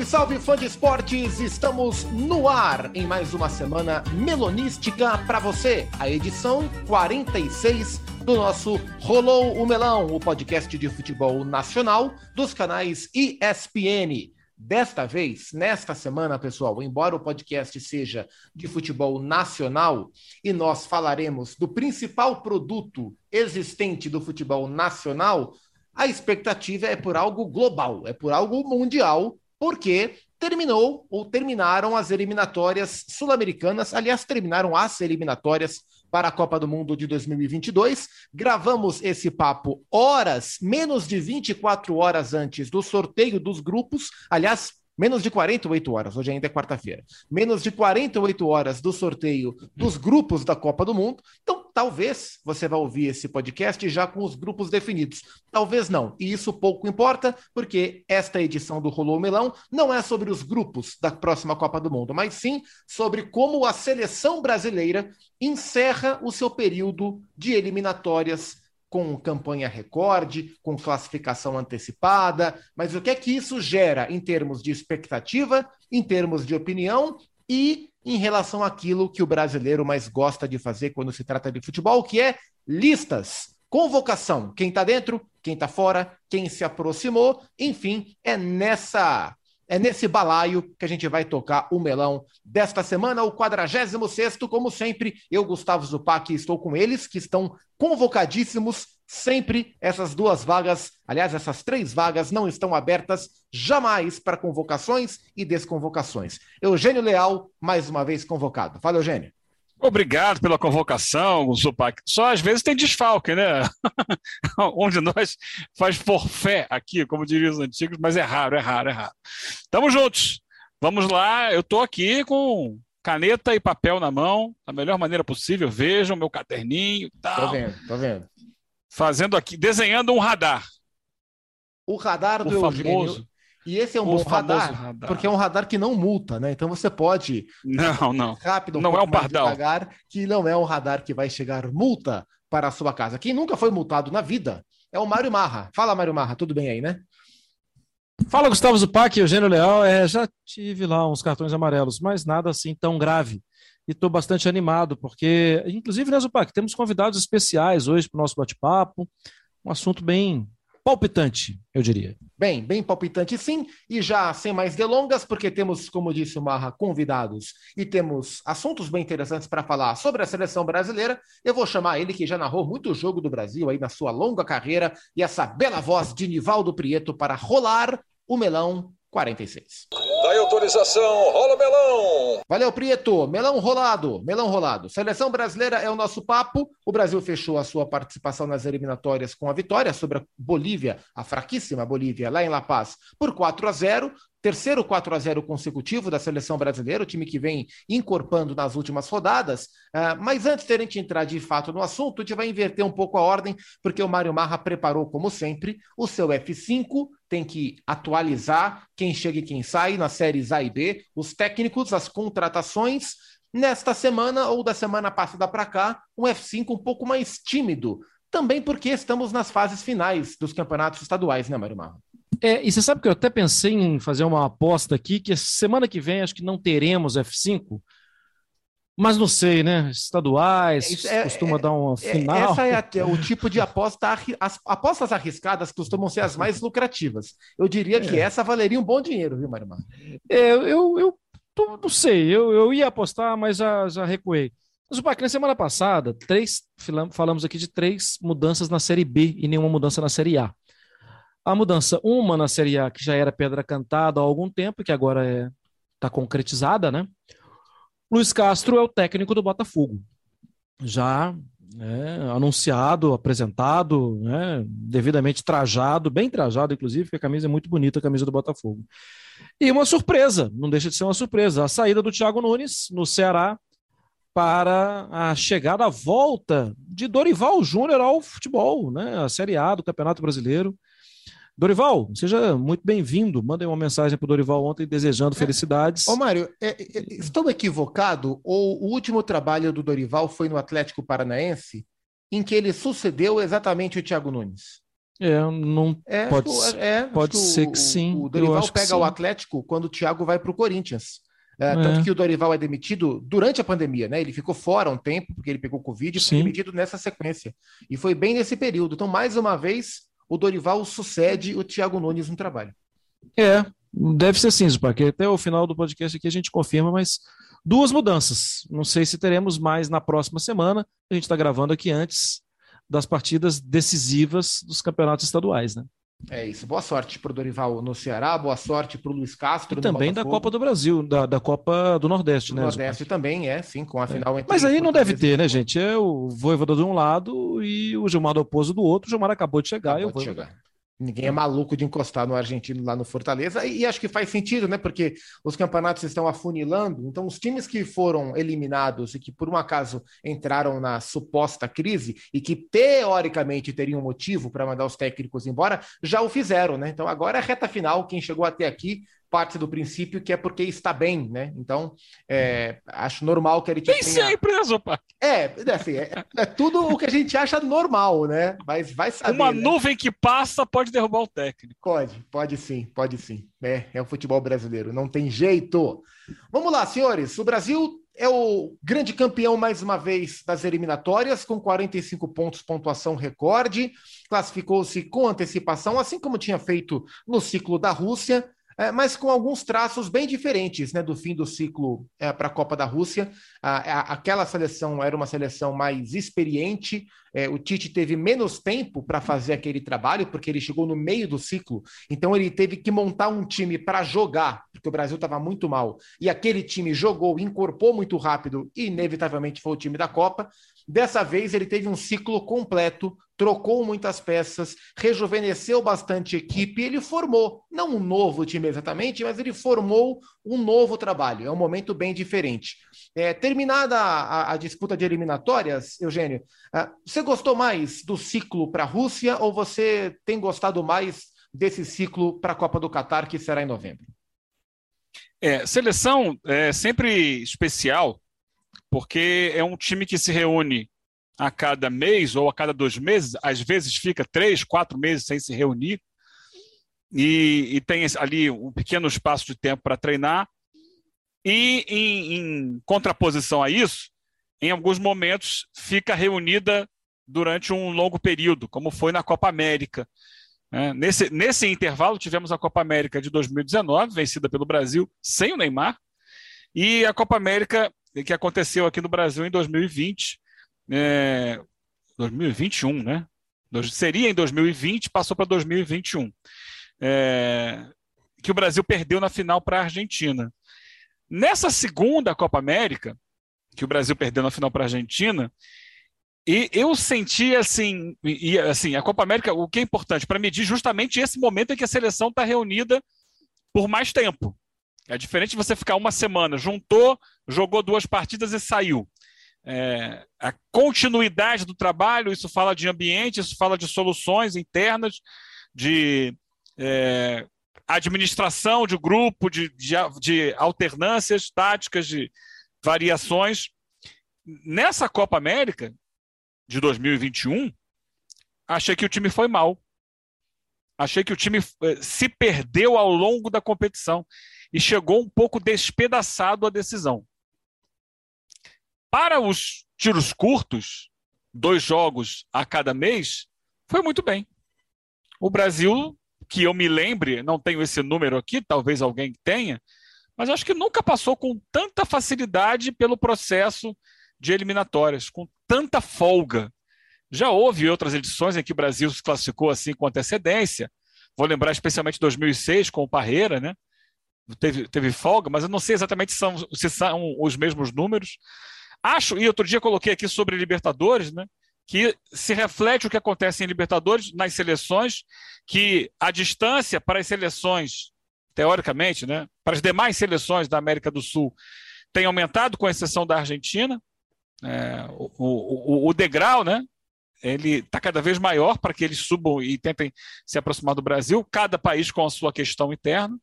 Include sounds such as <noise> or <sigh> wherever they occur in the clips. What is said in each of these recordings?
Salve, salve, fã de esportes! Estamos no ar em mais uma semana melonística para você. A edição 46 do nosso Rolou o Melão, o podcast de futebol nacional dos canais ESPN. Desta vez, nesta semana, pessoal, embora o podcast seja de futebol nacional e nós falaremos do principal produto existente do futebol nacional, a expectativa é por algo global, é por algo mundial, porque terminou ou terminaram as eliminatórias sul-americanas, aliás, terminaram as eliminatórias para a Copa do Mundo de 2022. Gravamos esse papo horas, menos de 24 horas antes do sorteio dos grupos. Aliás, menos de 48 horas, hoje ainda é quarta-feira, menos de 48 horas do sorteio dos grupos da Copa do Mundo. Então, talvez você vá ouvir esse podcast já com os grupos definidos. Talvez não. E isso pouco importa, porque esta edição do Rolou Melão não é sobre os grupos da próxima Copa do Mundo, mas sim sobre como a seleção brasileira encerra o seu período de eliminatórias com campanha recorde, com classificação antecipada, mas o que é que isso gera em termos de expectativa, em termos de opinião e em relação àquilo que o brasileiro mais gosta de fazer quando se trata de futebol, que é listas, convocação, quem está dentro, quem está fora, quem se aproximou, enfim, é nessa é nesse balaio que a gente vai tocar o melão desta semana, o 46 como sempre. Eu, Gustavo Zupac, estou com eles, que estão convocadíssimos. Sempre essas duas vagas, aliás, essas três vagas não estão abertas jamais para convocações e desconvocações. Eugênio Leal, mais uma vez convocado. Fala, Eugênio. Obrigado pela convocação, Zupac. Só às vezes tem desfalque, né? <laughs> Onde nós faz forfé aqui, como diriam os antigos, mas é raro, é raro, é raro. Tamo juntos. Vamos lá, eu tô aqui com caneta e papel na mão, da melhor maneira possível. Vejam meu caderninho e tal. Tô vendo, tô vendo. Fazendo aqui, desenhando um radar. O radar do o Eugênio. E esse é um bom radar, radar, porque é um radar que não multa, né? Então você pode não, não. rápido, um não é um pardal, devagar, que não é um radar que vai chegar multa para a sua casa. Quem nunca foi multado na vida é o Mário Marra. Fala, Mário Marra, tudo bem aí, né? Fala, Gustavo Zupac, Eugênio Leal. É, já tive lá uns cartões amarelos, mas nada assim tão grave. E estou bastante animado, porque, inclusive, né, Zupac, temos convidados especiais hoje para o nosso bate-papo. Um assunto bem palpitante, eu diria. Bem, bem palpitante sim, e já sem mais delongas, porque temos, como disse o Marra, convidados e temos assuntos bem interessantes para falar sobre a seleção brasileira, eu vou chamar ele que já narrou muito jogo do Brasil aí na sua longa carreira e essa bela voz de Nivaldo Prieto para rolar o melão 46. Daí autorização, rola melão. Valeu, Prieto. Melão rolado, melão rolado. Seleção brasileira é o nosso papo. O Brasil fechou a sua participação nas eliminatórias com a vitória sobre a Bolívia, a fraquíssima Bolívia, lá em La Paz, por 4 a 0 terceiro 4 a 0 consecutivo da seleção brasileira, o time que vem encorpando nas últimas rodadas. Uh, mas antes de a gente entrar de fato no assunto, a gente vai inverter um pouco a ordem, porque o Mário Marra preparou, como sempre, o seu F5. Tem que atualizar quem chega e quem sai nas séries A e B, os técnicos, as contratações. Nesta semana ou da semana passada para cá, um F5 um pouco mais tímido. Também porque estamos nas fases finais dos campeonatos estaduais, né, Mário Marra? É, e você sabe que eu até pensei em fazer uma aposta aqui, que semana que vem acho que não teremos F5, mas não sei, né? Estaduais, é, costuma é, dar uma é, final. Essa é a, o tipo de <laughs> aposta, as apostas arriscadas costumam ser as mais lucrativas. Eu diria que é. essa valeria um bom dinheiro, viu, Marimar? É, eu, eu tô, não sei, eu, eu ia apostar, mas já, já recuei. Mas o na semana passada, três, falamos aqui de três mudanças na Série B e nenhuma mudança na Série A. A mudança, uma na Série A, que já era pedra cantada há algum tempo, que agora está é, tá concretizada, né? Luiz Castro é o técnico do Botafogo. Já né, anunciado, apresentado, né, devidamente trajado, bem trajado, inclusive, porque a camisa é muito bonita, a camisa do Botafogo. E uma surpresa, não deixa de ser uma surpresa, a saída do Thiago Nunes no Ceará para a chegada, a volta de Dorival Júnior ao futebol, né, a Série A do Campeonato Brasileiro. Dorival, seja muito bem-vindo. Mandei uma mensagem para o Dorival ontem desejando felicidades. Ô, Mário, é, é, estou equivocado ou o último trabalho do Dorival foi no Atlético Paranaense, em que ele sucedeu exatamente o Thiago Nunes? É, não É, pode, acho que- é, pode acho ser o- que sim. O Dorival que pega o Atlético quando o Thiago vai para o Corinthians. É, É. Tanto que o Dorival é demitido durante a pandemia, né? Ele ficou fora um tempo, porque ele pegou Covid e foi demitido nessa sequência. E foi bem nesse período. Então, mais uma vez, o Dorival sucede o Thiago Nunes no trabalho. É, deve ser sim, Zupac. Até o final do podcast aqui a gente confirma, mas duas mudanças. Não sei se teremos mais na próxima semana. A gente está gravando aqui antes das partidas decisivas dos campeonatos estaduais, né? É isso. Boa sorte para o Dorival no Ceará, boa sorte para o Luiz Castro. E também da. Copa do Brasil, da, da Copa do Nordeste, do né? Nordeste também, é, sim, com a final entre Mas aí não deve e ter, né, gente? É o Voivoda de um lado e o Gilmar do Oposo do outro. O Gilmar acabou de chegar. e Acabou o de Voivoda- chegar. Ninguém é maluco de encostar no argentino lá no Fortaleza, e, acho que faz sentido, né? Porque os campeonatos estão afunilando, então os times que foram eliminados e que por um acaso entraram na suposta crise e que teoricamente teriam motivo para mandar os técnicos embora, já o fizeram, né? Então agora é reta final, quem chegou até aqui parte do princípio que é porque está bem, né? Então é, acho normal que ele Nem tenha... sempre, né, Zupac? É, assim, é, é tudo o que a gente acha normal, né? Mas vai saber. Uma né? nuvem que passa pode derrubar o técnico. Pode, pode sim, pode sim. É, é o futebol brasileiro, não tem jeito. Vamos lá, senhores. O Brasil é o grande campeão mais uma vez das eliminatórias, com 45 pontos, pontuação recorde. Classificou-se com antecipação, assim como tinha feito no ciclo da Rússia. É, mas com alguns traços bem diferentes né, do fim do ciclo para a Copa da Rússia. A- a- aquela seleção era uma seleção mais experiente, é, o Tite teve menos tempo para fazer aquele trabalho, porque ele chegou no meio do ciclo, então ele teve que montar um time para jogar, porque o Brasil estava muito mal, e aquele time jogou, incorporou muito rápido, e inevitavelmente foi o time da Copa. Dessa vez ele teve um ciclo completo, trocou muitas peças, rejuvenesceu bastante a equipe, ele formou, não um novo time exatamente, mas ele formou um novo trabalho. É um momento bem diferente. É, terminada a, a disputa de eliminatórias, Eugênio, ah, você gostou mais do ciclo para a Rússia ou você tem gostado mais desse ciclo para a Copa do Catar, que será em novembro? É, seleção é sempre especial, porque é um time que se reúne a cada mês ou a cada dois meses, às vezes fica três, quatro meses sem se reunir, e, e tem ali um pequeno espaço de tempo para treinar. E em, em contraposição a isso, em alguns momentos fica reunida durante um longo período, como foi na Copa América. né? Nesse, nesse intervalo, tivemos a Copa América de 2019, vencida pelo Brasil, sem o Neymar, e a Copa América que aconteceu aqui no Brasil em 2020, é, 2021, né? Dois- Seria em 2020, passou para 2021, é, que o Brasil perdeu na final para a Argentina. Nessa segunda Copa América, que o Brasil perdeu na final para a Argentina, e eu senti assim, e, assim, a Copa América, o que é importante para medir justamente esse momento em que a seleção está reunida por mais tempo. É diferente de você ficar uma semana, juntou, jogou duas partidas e saiu. É, a continuidade do trabalho, isso fala de ambiente, isso fala de soluções internas, de é, administração de grupo, de, de, de alternâncias táticas, de variações. Nessa Copa América de 2021, achei que o time foi mal. Achei que o time eh, se perdeu ao longo da competição e chegou um pouco despedaçado à decisão. Para os tiros curtos, dois jogos a cada mês, foi muito bem. O Brasil, que eu me lembre, não tenho esse número aqui, talvez alguém tenha, mas acho que nunca passou com tanta facilidade pelo processo de eliminatórias, com tanta folga. Já houve outras edições em que o Brasil se classificou assim com antecedência. Vou lembrar especialmente 2006 com o Parreira, né? Teve, teve folga, mas eu não sei exatamente se são, se são os mesmos números. Acho, e outro dia coloquei aqui sobre Libertadores, né? Que se reflete o que acontece em Libertadores nas seleções, que a distância para as seleções, teoricamente, né? Para as demais seleções da América do Sul tem aumentado, com exceção da Argentina. É, o, o, o degrau, né? Ele está cada vez maior para que eles subam e tentem se aproximar do Brasil, cada país com a sua questão interna.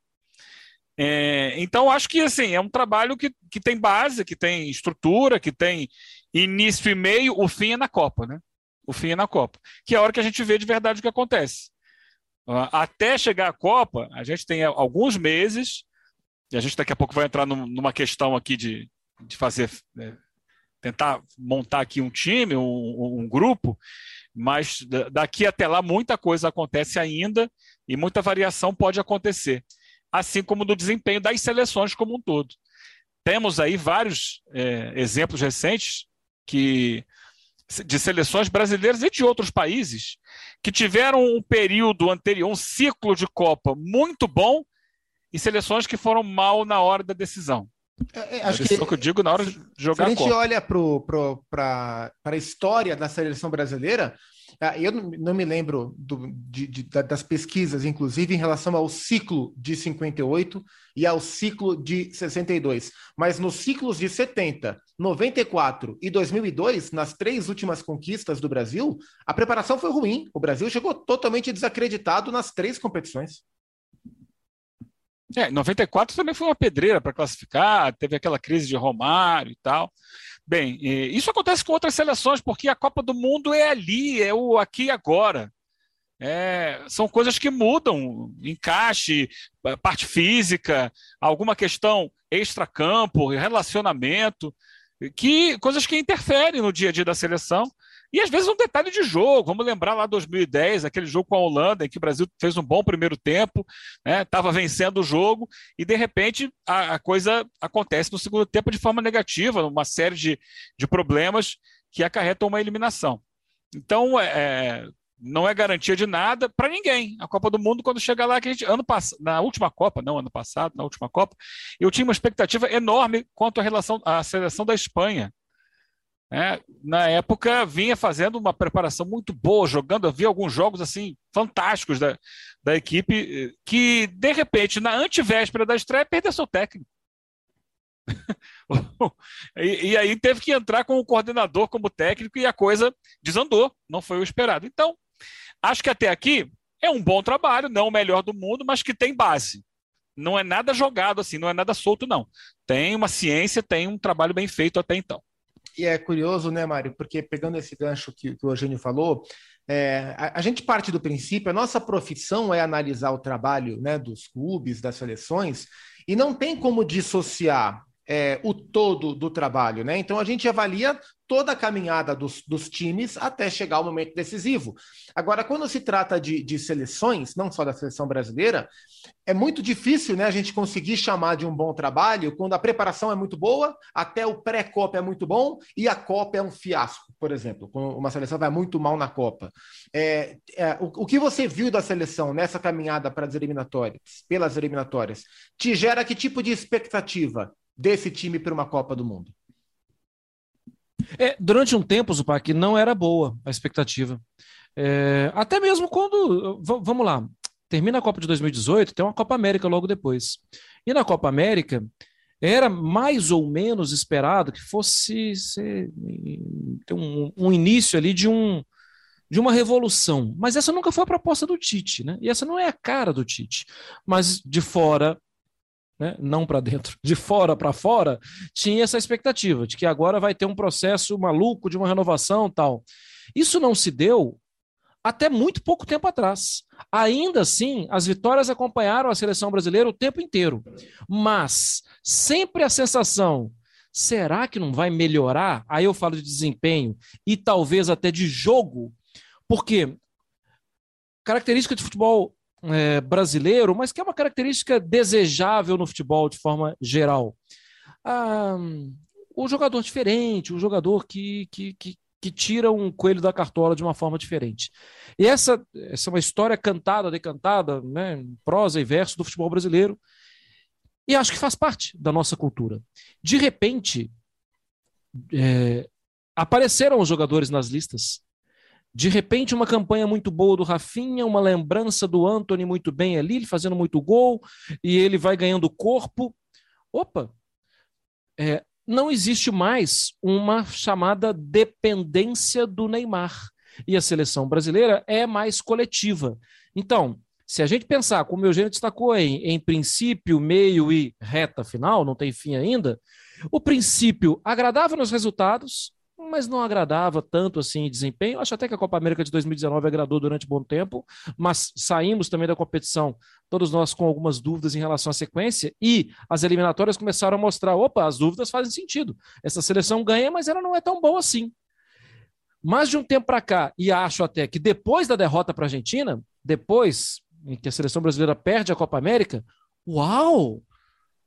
É, então, acho que assim, é um trabalho que, que tem base, que tem estrutura, que tem início e meio, o fim é na Copa, né? o fim é na Copa, que é a hora que a gente vê de verdade o que acontece. Até chegar à Copa, a gente tem alguns meses, e a gente daqui a pouco vai entrar numa questão aqui de, de fazer, né, tentar montar aqui um time, um, um grupo, mas daqui até lá muita coisa acontece ainda e muita variação pode acontecer, assim como no desempenho das seleções como um todo. Temos aí vários é, exemplos recentes que de seleções brasileiras e de outros países que tiveram um período anterior, um ciclo de Copa muito bom e seleções que foram mal na hora da decisão. É, é acho que, que eu digo na hora de jogar Se a gente Copa. olha para a história da seleção brasileira, eu não me lembro do, de, de, das pesquisas, inclusive, em relação ao ciclo de 58 e ao ciclo de 62. Mas nos ciclos de 70, 94 e 2002, nas três últimas conquistas do Brasil, a preparação foi ruim. O Brasil chegou totalmente desacreditado nas três competições. É, 94 também foi uma pedreira para classificar, teve aquela crise de Romário e tal. Bem, isso acontece com outras seleções, porque a Copa do Mundo é ali, é o aqui e agora. É, são coisas que mudam, encaixe, parte física, alguma questão extra-campo, relacionamento, que coisas que interferem no dia a dia da seleção e às vezes um detalhe de jogo, vamos lembrar lá 2010, aquele jogo com a Holanda, em que o Brasil fez um bom primeiro tempo, estava né, vencendo o jogo, e de repente a, a, coisa acontece no segundo tempo de forma negativa, uma série de, de problemas que acarretam uma eliminação. Então, é, é não é garantia de nada para ninguém. A Copa do Mundo, quando chega lá, que gente, ano passado, na última Copa, não ano passado, na última Copa, eu tinha uma expectativa enorme quanto à relação à seleção da Espanha. É, na época vinha fazendo uma preparação muito boa, jogando, havia alguns jogos assim fantásticos da, da equipe, que de repente, na antivéspera da estreia, perdeu seu técnico. <laughs> e, e, aí teve que entrar com o coordenador como técnico e a coisa desandou, não foi o esperado. Então, acho que até aqui é um bom trabalho, não o melhor do mundo, mas que tem base. Não é nada jogado assim, não é nada solto, não. Tem uma ciência, tem um trabalho bem feito até então e é curioso, né, Mário? Porque pegando esse gancho que, que o Eugênio falou, é, a, a, gente parte do princípio, a nossa profissão é analisar o trabalho né, dos clubes, das seleções, e não tem como dissociar é, o todo do trabalho, né? Então a gente avalia toda a caminhada dos, dos times até chegar ao momento decisivo. Agora, quando se trata de, de, seleções, não só da seleção brasileira, é muito difícil né, a gente conseguir chamar de um bom trabalho quando a preparação é muito boa, até o pré-Copa é muito bom e a Copa é um fiasco, por exemplo, quando uma seleção vai muito mal na Copa. É, é, o, o que você viu da seleção nessa caminhada para as eliminatórias, pelas eliminatórias, te gera que tipo de expectativa desse time para uma Copa do Mundo? É, durante um tempo, Zupac, não era boa a expectativa. É, até mesmo quando. Vamos lá, termina a Copa de 2018, tem uma Copa América logo depois. E na Copa América, era mais ou menos esperado que fosse ser, um, um, início ali de, um, de uma revolução. Mas essa nunca foi a proposta do Tite, né? E essa não é a cara do Tite. Mas de fora né, não para dentro, de fora para fora, tinha essa expectativa de que agora vai ter um processo maluco de uma renovação tal. Isso não se deu até muito pouco tempo atrás. Ainda assim, as vitórias acompanharam a seleção brasileira o tempo inteiro. Mas sempre a sensação, será que não vai melhorar? Aí eu falo de desempenho e talvez até de jogo, porque característica de futebol é, brasileiro, mas que é uma característica desejável no futebol de forma geral. Ah, o jogador diferente, o jogador que, que, que, que, tira um coelho da cartola de uma forma diferente. E essa, essa é uma história cantada, decantada, né, prosa e verso do futebol brasileiro, e acho que faz parte da nossa cultura. De repente, é, apareceram os jogadores nas listas de repente, uma campanha muito boa do Rafinha, uma lembrança do Anthony muito bem ali, ele fazendo muito gol, e ele vai ganhando corpo. Opa! É, não existe mais uma chamada dependência do Neymar. E a seleção brasileira é mais coletiva. Então, se a gente pensar, como o Eugênio destacou em, em princípio, meio e reta final, não tem fim ainda, o princípio agradava nos resultados, mas não agradava tanto assim em desempenho. Acho até que a Copa América de 2019 agradou durante bom tempo, mas saímos também da competição, todos nós com algumas dúvidas em relação à sequência, e as eliminatórias começaram a mostrar: opa, as dúvidas fazem sentido. Essa seleção ganha, mas ela não é tão boa assim. Mais de um tempo para cá, e acho até que depois da derrota para a Argentina, depois em que a seleção brasileira perde a Copa América, uau!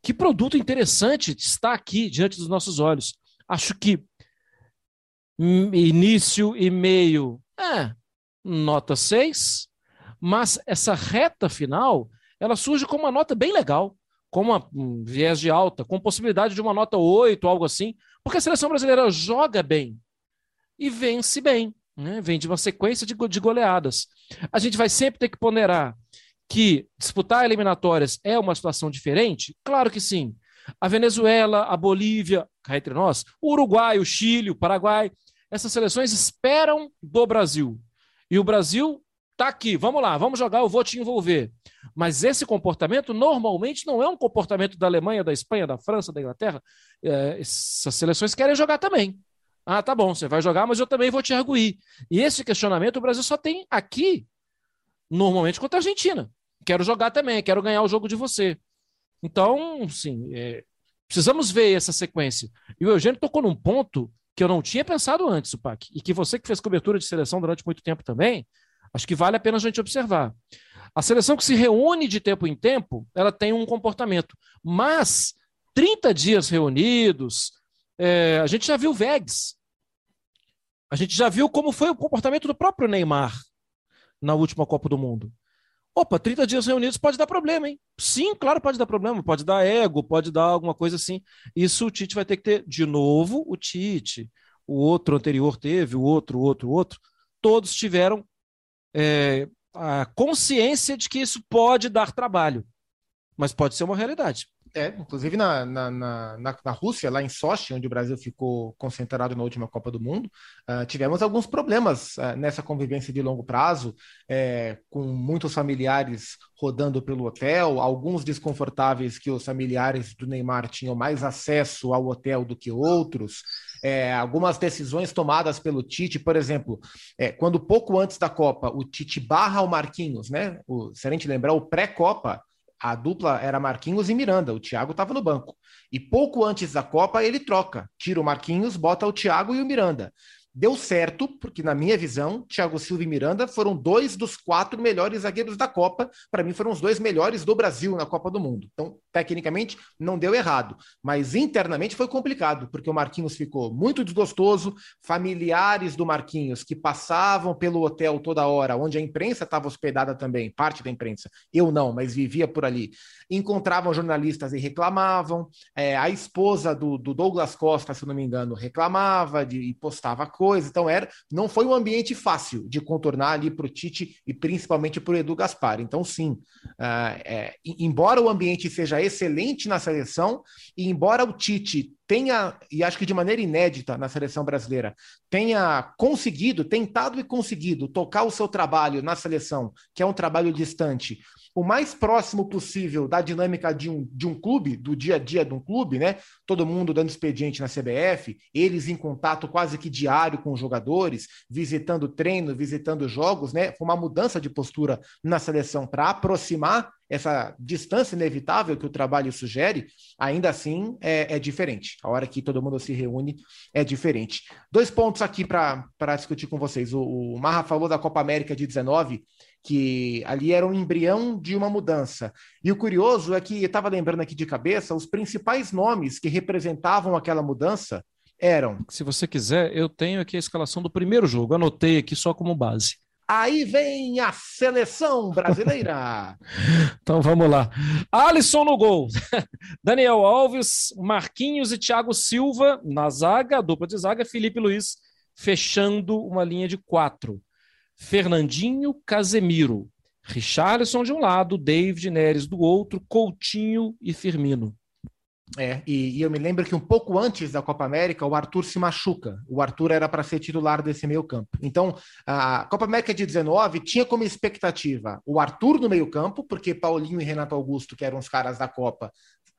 Que produto interessante está aqui diante dos nossos olhos. Acho que início e meio, é, nota 6, mas essa reta final, ela surge com uma nota bem legal, com uma um viés de alta, com possibilidade de uma nota 8, algo assim, porque a seleção brasileira joga bem e vence bem, né? vem de uma sequência de, de goleadas. A gente vai sempre ter que ponderar que disputar eliminatórias é uma situação diferente? Claro que sim. A Venezuela, a Bolívia, cá entre nós, o Uruguai, o Chile, o Paraguai, essas seleções esperam do Brasil. E o Brasil está aqui, vamos lá, vamos jogar, eu vou te envolver. Mas esse comportamento normalmente não é um comportamento da Alemanha, da Espanha, da França, da Inglaterra. É, essas seleções querem jogar também. Ah, tá bom, você vai jogar, mas eu também vou te arguir. E esse questionamento o Brasil só tem aqui, normalmente contra a Argentina. Quero jogar também, quero ganhar o jogo de você. Então, sim, é, precisamos ver essa sequência. E o Eugênio tocou num ponto que eu não tinha pensado antes, Supac, e que você que fez cobertura de seleção durante muito tempo também, acho que vale a pena a gente observar. A seleção que se reúne de tempo em tempo, ela tem um comportamento, mas 30 dias reunidos, é, a gente já viu Vegs, a gente já viu como foi o comportamento do próprio Neymar na última Copa do Mundo. Opa, 30 dias reunidos pode dar problema, hein? Sim, claro, pode dar problema, pode dar ego, pode dar alguma coisa assim. Isso o Tite vai ter que ter de novo, o Tite, o outro anterior teve, o outro, o outro, o outro. Todos tiveram é, a consciência de que isso pode dar trabalho, mas pode ser uma realidade. É, inclusive na, na, na, na, Rússia, lá em Sochi, onde o Brasil ficou concentrado na última Copa do Mundo, uh, tivemos alguns problemas uh, nessa convivência de longo prazo, é, com muitos familiares rodando pelo hotel, alguns desconfortáveis que os familiares do Neymar tinham mais acesso ao hotel do que outros. É, algumas decisões tomadas pelo Tite, por exemplo, é, quando pouco antes da Copa o Tite barra o Marquinhos, né? O, se a gente lembrar, o pré-Copa, a dupla era Marquinhos e Miranda, o Thiago estava no banco. E pouco antes da Copa ele troca, tira o Marquinhos, bota o Thiago e o Miranda. Deu certo, porque na minha visão, Thiago Silva e Miranda foram dois dos quatro melhores zagueiros da Copa. Para mim, foram os dois melhores do Brasil na Copa do Mundo. Então, tecnicamente, não deu errado. Mas internamente foi complicado, porque o Marquinhos ficou muito desgostoso. Familiares do Marquinhos que passavam pelo hotel toda hora, onde a imprensa estava hospedada também, parte da imprensa. Eu não, mas vivia por ali. Encontravam jornalistas e reclamavam. É, a esposa do, do, Douglas Costa, se não me engano, reclamava de, e postava coisa. Então era, não foi um ambiente fácil de contornar ali para o Tite e principalmente para o Edu Gaspar. Então, sim, uh, é, embora o ambiente seja excelente na seleção, e embora o Tite tenha, e acho que de maneira inédita na seleção brasileira, tenha conseguido, tentado e conseguido tocar o seu trabalho na seleção, que é um trabalho distante, o mais próximo possível da dinâmica de um, de um clube, do dia a dia de um clube, né? Todo mundo dando expediente na CBF, eles em contato quase que diário com os jogadores, visitando treino, visitando jogos, né? Foi uma mudança de postura na seleção para aproximar essa distância inevitável que o trabalho sugere, ainda assim é, é diferente. A hora que todo mundo se reúne é diferente. Dois pontos aqui para discutir com vocês. O, o Marra falou da Copa América de 19 que ali era um embrião de uma mudança. E o curioso é que estava lembrando aqui de cabeça, os principais nomes que representavam aquela mudança eram. Se você quiser, eu tenho aqui a escalação do primeiro jogo, anotei aqui só como base. Aí vem a seleção brasileira. <laughs> então vamos lá. Alisson no gol. <laughs> Daniel Alves, Marquinhos e Thiago Silva na zaga, dupla de zaga, Felipe Luiz fechando uma linha de quatro. Fernandinho, Casemiro, Richarlison de um lado, David Neres do outro, Coutinho e Firmino. É, e, e, eu me lembro que um pouco antes da Copa América, o Arthur se machuca. O Arthur era para ser titular desse meio campo. Então, a Copa América de 19 tinha como expectativa o Arthur no meio campo, porque Paulinho e Renato Augusto, que eram os caras da Copa,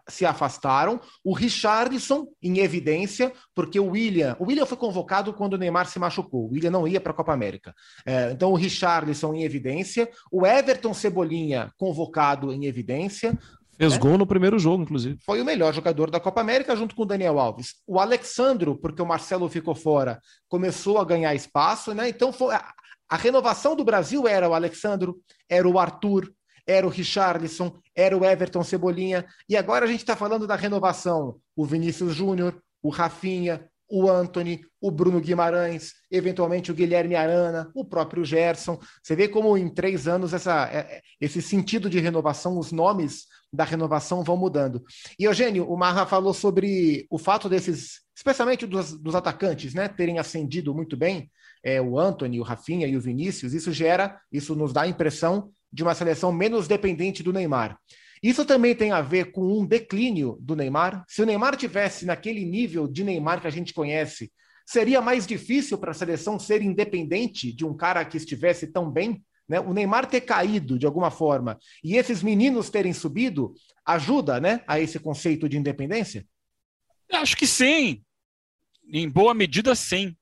se afastaram. O Richardson em evidência, porque o William, o William foi convocado quando o Neymar se machucou. O William não ia para a Copa América. É, então o Richardson em evidência, o Everton Cebolinha convocado em evidência. Fez né? gol no primeiro jogo, inclusive. Foi o melhor jogador da Copa América, junto com o Daniel Alves. O Alexandro, porque o Marcelo ficou fora, começou a ganhar espaço, né? Então foi. A, a renovação do Brasil era o Alexandro, era o Arthur, era o Richarlison, era o Everton Cebolinha, e agora a gente está falando da renovação. O Vinícius Júnior, o Rafinha, o Anthony, o Bruno Guimarães, eventualmente o Guilherme Arana, o próprio Gerson. Você vê como em três anos essa, é, é, esse sentido de renovação, os nomes da renovação vão mudando. E Eugênio, o Marra falou sobre o fato desses, especialmente dos, dos atacantes, né, terem ascendido muito bem, é, o Anthony, o Rafinha e o Vinícius. Isso gera, isso nos dá a impressão de uma seleção menos dependente do Neymar. Isso também tem a ver com um declínio do Neymar. Se o Neymar tivesse naquele nível de Neymar que a gente conhece, seria mais difícil para a seleção ser independente de um cara que estivesse tão bem? Né? O Neymar ter caído de alguma forma e esses meninos terem subido ajuda né, a esse conceito de independência? Acho que sim. Em boa medida, sim.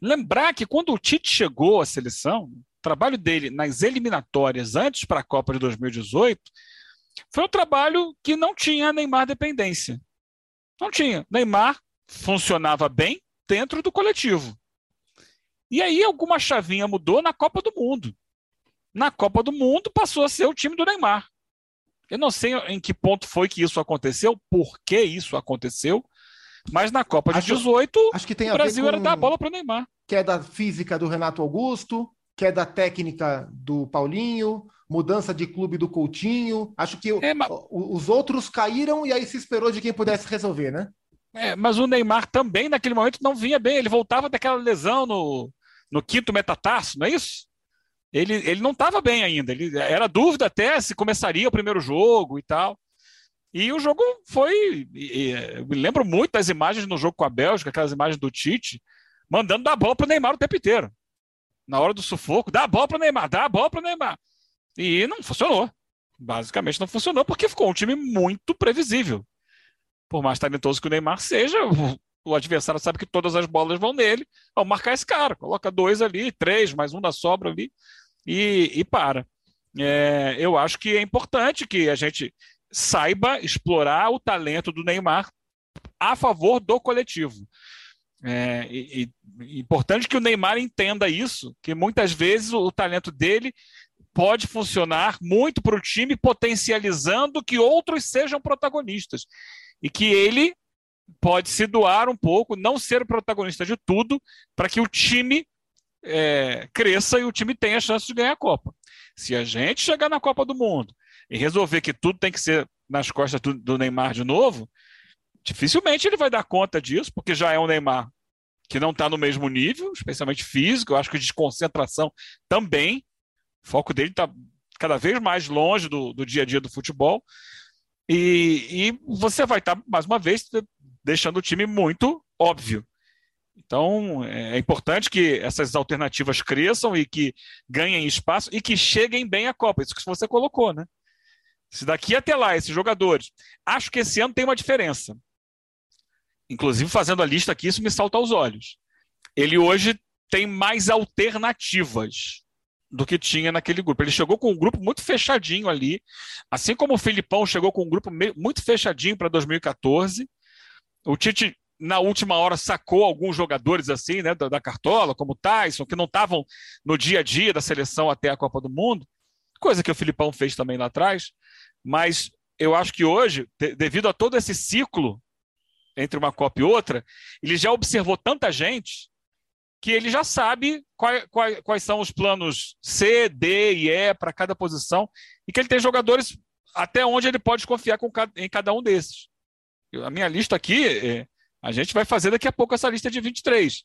Lembrar que quando o Tite chegou à seleção, o trabalho dele nas eliminatórias antes para a Copa de 2018 foi um trabalho que não tinha Neymar dependência. Não tinha. Neymar funcionava bem dentro do coletivo. E aí alguma chavinha mudou na Copa do Mundo. Na Copa do Mundo passou a ser o time do Neymar. Eu não sei em que ponto foi que isso aconteceu, por que isso aconteceu, mas na Copa de acho, 18, acho que tem o Brasil era dar a bola para o Neymar. Que é da física do Renato Augusto, que é da técnica do Paulinho, mudança de clube do Coutinho. Acho que é, mas... os outros caíram e aí se esperou de quem pudesse resolver, né? É, mas o Neymar também, naquele momento, não vinha bem. Ele voltava daquela lesão no, no quinto metatarso, não é isso? Ele, ele não estava bem ainda. Ele era dúvida até se começaria o primeiro jogo e tal. E o jogo foi. Eu me lembro muito das imagens no jogo com a Bélgica, aquelas imagens do Tite, mandando dar bola para o Neymar o tempo inteiro. Na hora do sufoco, dá a bola para o Neymar, dá a bola para o Neymar. E não funcionou. Basicamente não funcionou porque ficou um time muito previsível. Por mais talentoso que o Neymar seja, o adversário sabe que todas as bolas vão nele. Vamos marcar esse cara, coloca dois ali, três, mais um da sobra ali e, e para. É, eu acho que é importante que a gente saiba explorar o talento do Neymar a favor do coletivo. É, e, e, importante que o Neymar entenda isso, que muitas vezes o, o talento dele pode funcionar muito para o time, potencializando que outros sejam protagonistas. E que ele pode se doar um pouco, não ser o protagonista de tudo, para que o time é, cresça e o time tenha a chance de ganhar a Copa. Se a gente chegar na Copa do Mundo e resolver que tudo tem que ser nas costas do, Neymar de novo, dificilmente ele vai dar conta disso, porque já é um Neymar que não está no mesmo nível, especialmente físico, eu acho que de concentração também. O foco dele está cada vez mais longe do, do, dia a dia do futebol. E, e você vai estar, tá, mais uma vez, deixando o time muito óbvio. Então, é, é importante que essas alternativas cresçam e que ganhem espaço e que cheguem bem à Copa. Isso que você colocou, né? Se daqui até lá, esses jogadores. Acho que esse ano tem uma diferença. Inclusive, fazendo a lista aqui, isso me salta aos olhos. Ele hoje tem mais alternativas do que tinha naquele grupo. Ele chegou com um grupo muito fechadinho ali, assim como o Filipão chegou com um grupo muito fechadinho para 2014. O Tite, na última hora, sacou alguns jogadores assim, né, da, da Cartola, como Tyson, que não estavam no dia a dia da seleção até a Copa do Mundo, coisa que o Filipão fez também lá atrás. Mas eu acho que hoje, devido a todo esse ciclo entre uma Copa e outra, ele já observou tanta gente que ele já sabe quais, quais, quais são os planos C, D e E para cada posição e que ele tem jogadores até onde ele pode confiar com, em cada um desses. A minha lista aqui, é, a gente vai fazer daqui a pouco essa lista de 23,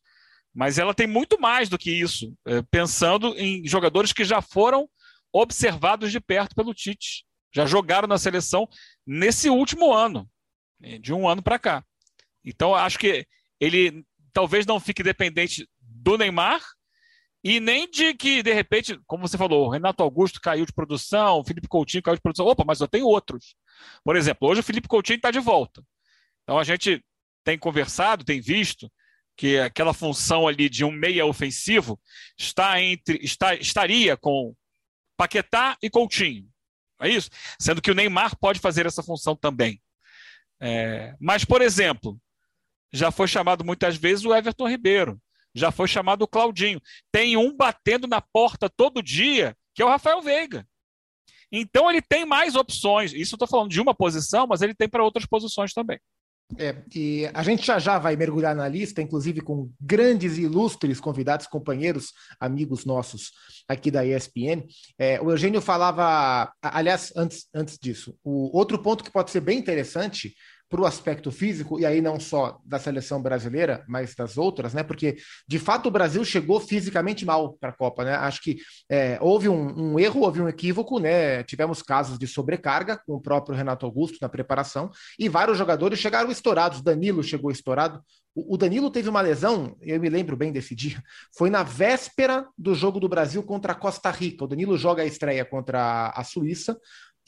mas ela tem muito mais do que isso, é, pensando em jogadores que já foram observados de perto pelo Tite, já jogaram na seleção nesse último ano, é, de um ano para cá. Então, acho que ele talvez não fique dependente do Neymar E nem de que, de repente, como você falou, o Renato Augusto caiu de produção, o Felipe Coutinho caiu de produção. Opa, mas eu tenho outros. Por exemplo, hoje o Felipe Coutinho está de volta. Então a gente tem conversado, tem visto que aquela função ali de um meia ofensivo está entre está, estaria com Paquetá e Coutinho. É isso? Sendo que o Neymar pode fazer essa função também. É, mas, por exemplo, já foi chamado muitas vezes o Everton Ribeiro, já foi chamado o Claudinho. Tem um batendo na porta todo dia, que é o Rafael Veiga. Então ele tem mais opções. Isso eu estou falando de uma posição, mas ele tem para outras posições também. É, e a gente já já vai mergulhar na lista, inclusive com grandes e ilustres convidados, companheiros, amigos nossos aqui da ESPN. É, o Eugênio falava, aliás, antes, antes disso, o outro ponto que pode ser bem interessante para o aspecto físico, e aí não só da seleção brasileira, mas das outras, né? Porque de fato o Brasil chegou fisicamente mal para a Copa, né? Acho que é, houve um, um, erro, houve um equívoco, né? Tivemos casos de sobrecarga com o próprio Renato Augusto na preparação, e vários jogadores chegaram estourados. Danilo chegou estourado. O, o Danilo teve uma lesão, eu me lembro bem desse <laughs> dia, foi na véspera do jogo do Brasil contra a Costa Rica. O Danilo joga a estreia contra a Suíça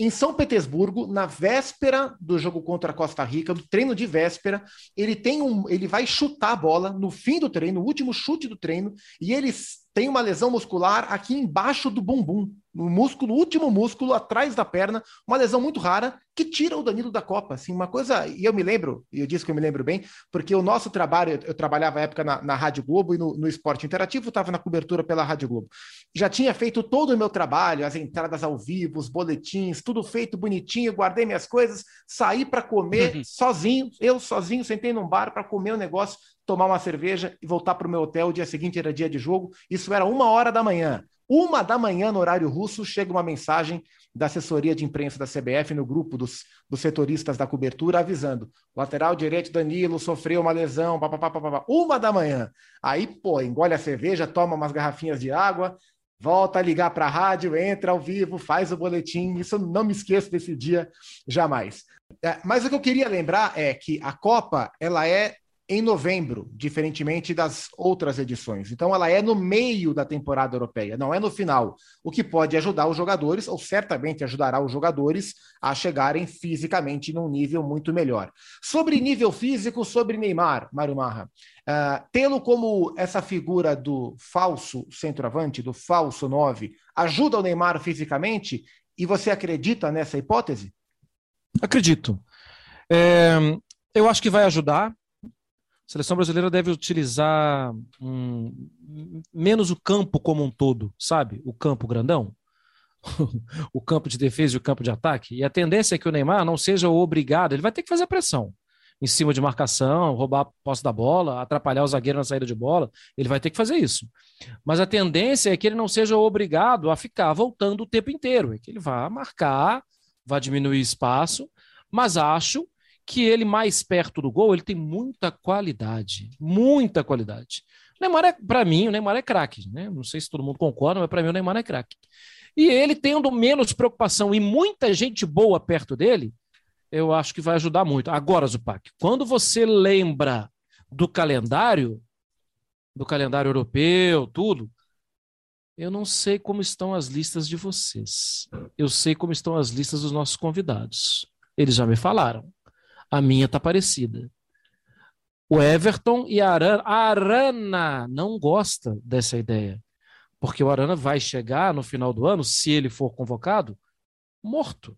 em São Petersburgo, na véspera do jogo contra a Costa Rica, do treino de véspera, ele tem um, ele vai chutar a bola no fim do treino, no último chute do treino, e ele tem uma lesão muscular aqui embaixo do bumbum, no músculo, último músculo atrás da perna, uma lesão muito rara que tira o Danilo da Copa, assim, uma coisa, e eu me lembro, e eu disse que eu me lembro bem, porque o nosso trabalho, eu, trabalhava à época na, na Rádio Globo e no, no Esporte Interativo, estava na cobertura pela Rádio Globo. Já tinha feito todo o meu trabalho, as entradas ao vivo, os boletins, tudo feito bonitinho, guardei minhas coisas, saí para comer uhum. sozinho, eu sozinho, sentei num bar para comer o um negócio, tomar uma cerveja e voltar para o meu hotel. O dia seguinte era dia de jogo. Isso era uma hora da manhã. Uma da manhã, no horário russo, chega uma mensagem da assessoria de imprensa da CBF no grupo dos, dos setoristas da cobertura, avisando: lateral direito Danilo sofreu uma lesão, papapá, papapá. uma da manhã. Aí, pô, engole a cerveja, toma umas garrafinhas de água, volta a ligar para a rádio, entra ao vivo, faz o boletim. Isso não me esqueço desse dia jamais. É, mas o que eu queria lembrar é que a Copa ela é em novembro, diferentemente das outras edições. Então, ela é no meio da temporada europeia, não é no final, o que pode ajudar os jogadores, ou certamente ajudará os jogadores a chegarem fisicamente num nível muito melhor. Sobre nível físico, sobre Neymar, Mário Marra, uh, tê-lo como essa figura do falso centroavante, do falso nove, ajuda o Neymar fisicamente? E você acredita nessa hipótese? Acredito. É, eu acho que vai ajudar seleção brasileira deve utilizar um, menos o campo como um todo, sabe? O campo grandão, <laughs> o campo de defesa e o campo de ataque. E a tendência é que o Neymar não seja obrigado, ele vai ter que fazer pressão em cima de marcação, roubar a posse da bola, atrapalhar o zagueiro na saída de bola. Ele vai ter que fazer isso. Mas a tendência é que ele não seja obrigado a ficar voltando o tempo inteiro, é que ele vá marcar, vá diminuir espaço, mas acho que ele mais perto do gol, ele tem muita qualidade, muita qualidade. O Neymar é, para mim, o Neymar é craque, né? Não sei se todo mundo concorda, mas para mim o Neymar é craque. E ele tendo menos preocupação e muita gente boa perto dele, eu acho que vai ajudar muito. Agora, Zupac, quando você lembra do calendário, do calendário europeu, tudo, eu não sei como estão as listas de vocês. Eu sei como estão as listas dos nossos convidados. Eles já me falaram. A minha tá parecida. O Everton e a Arana. A Arana não gosta dessa ideia. Porque o Arana vai chegar no final do ano, se ele for convocado, morto,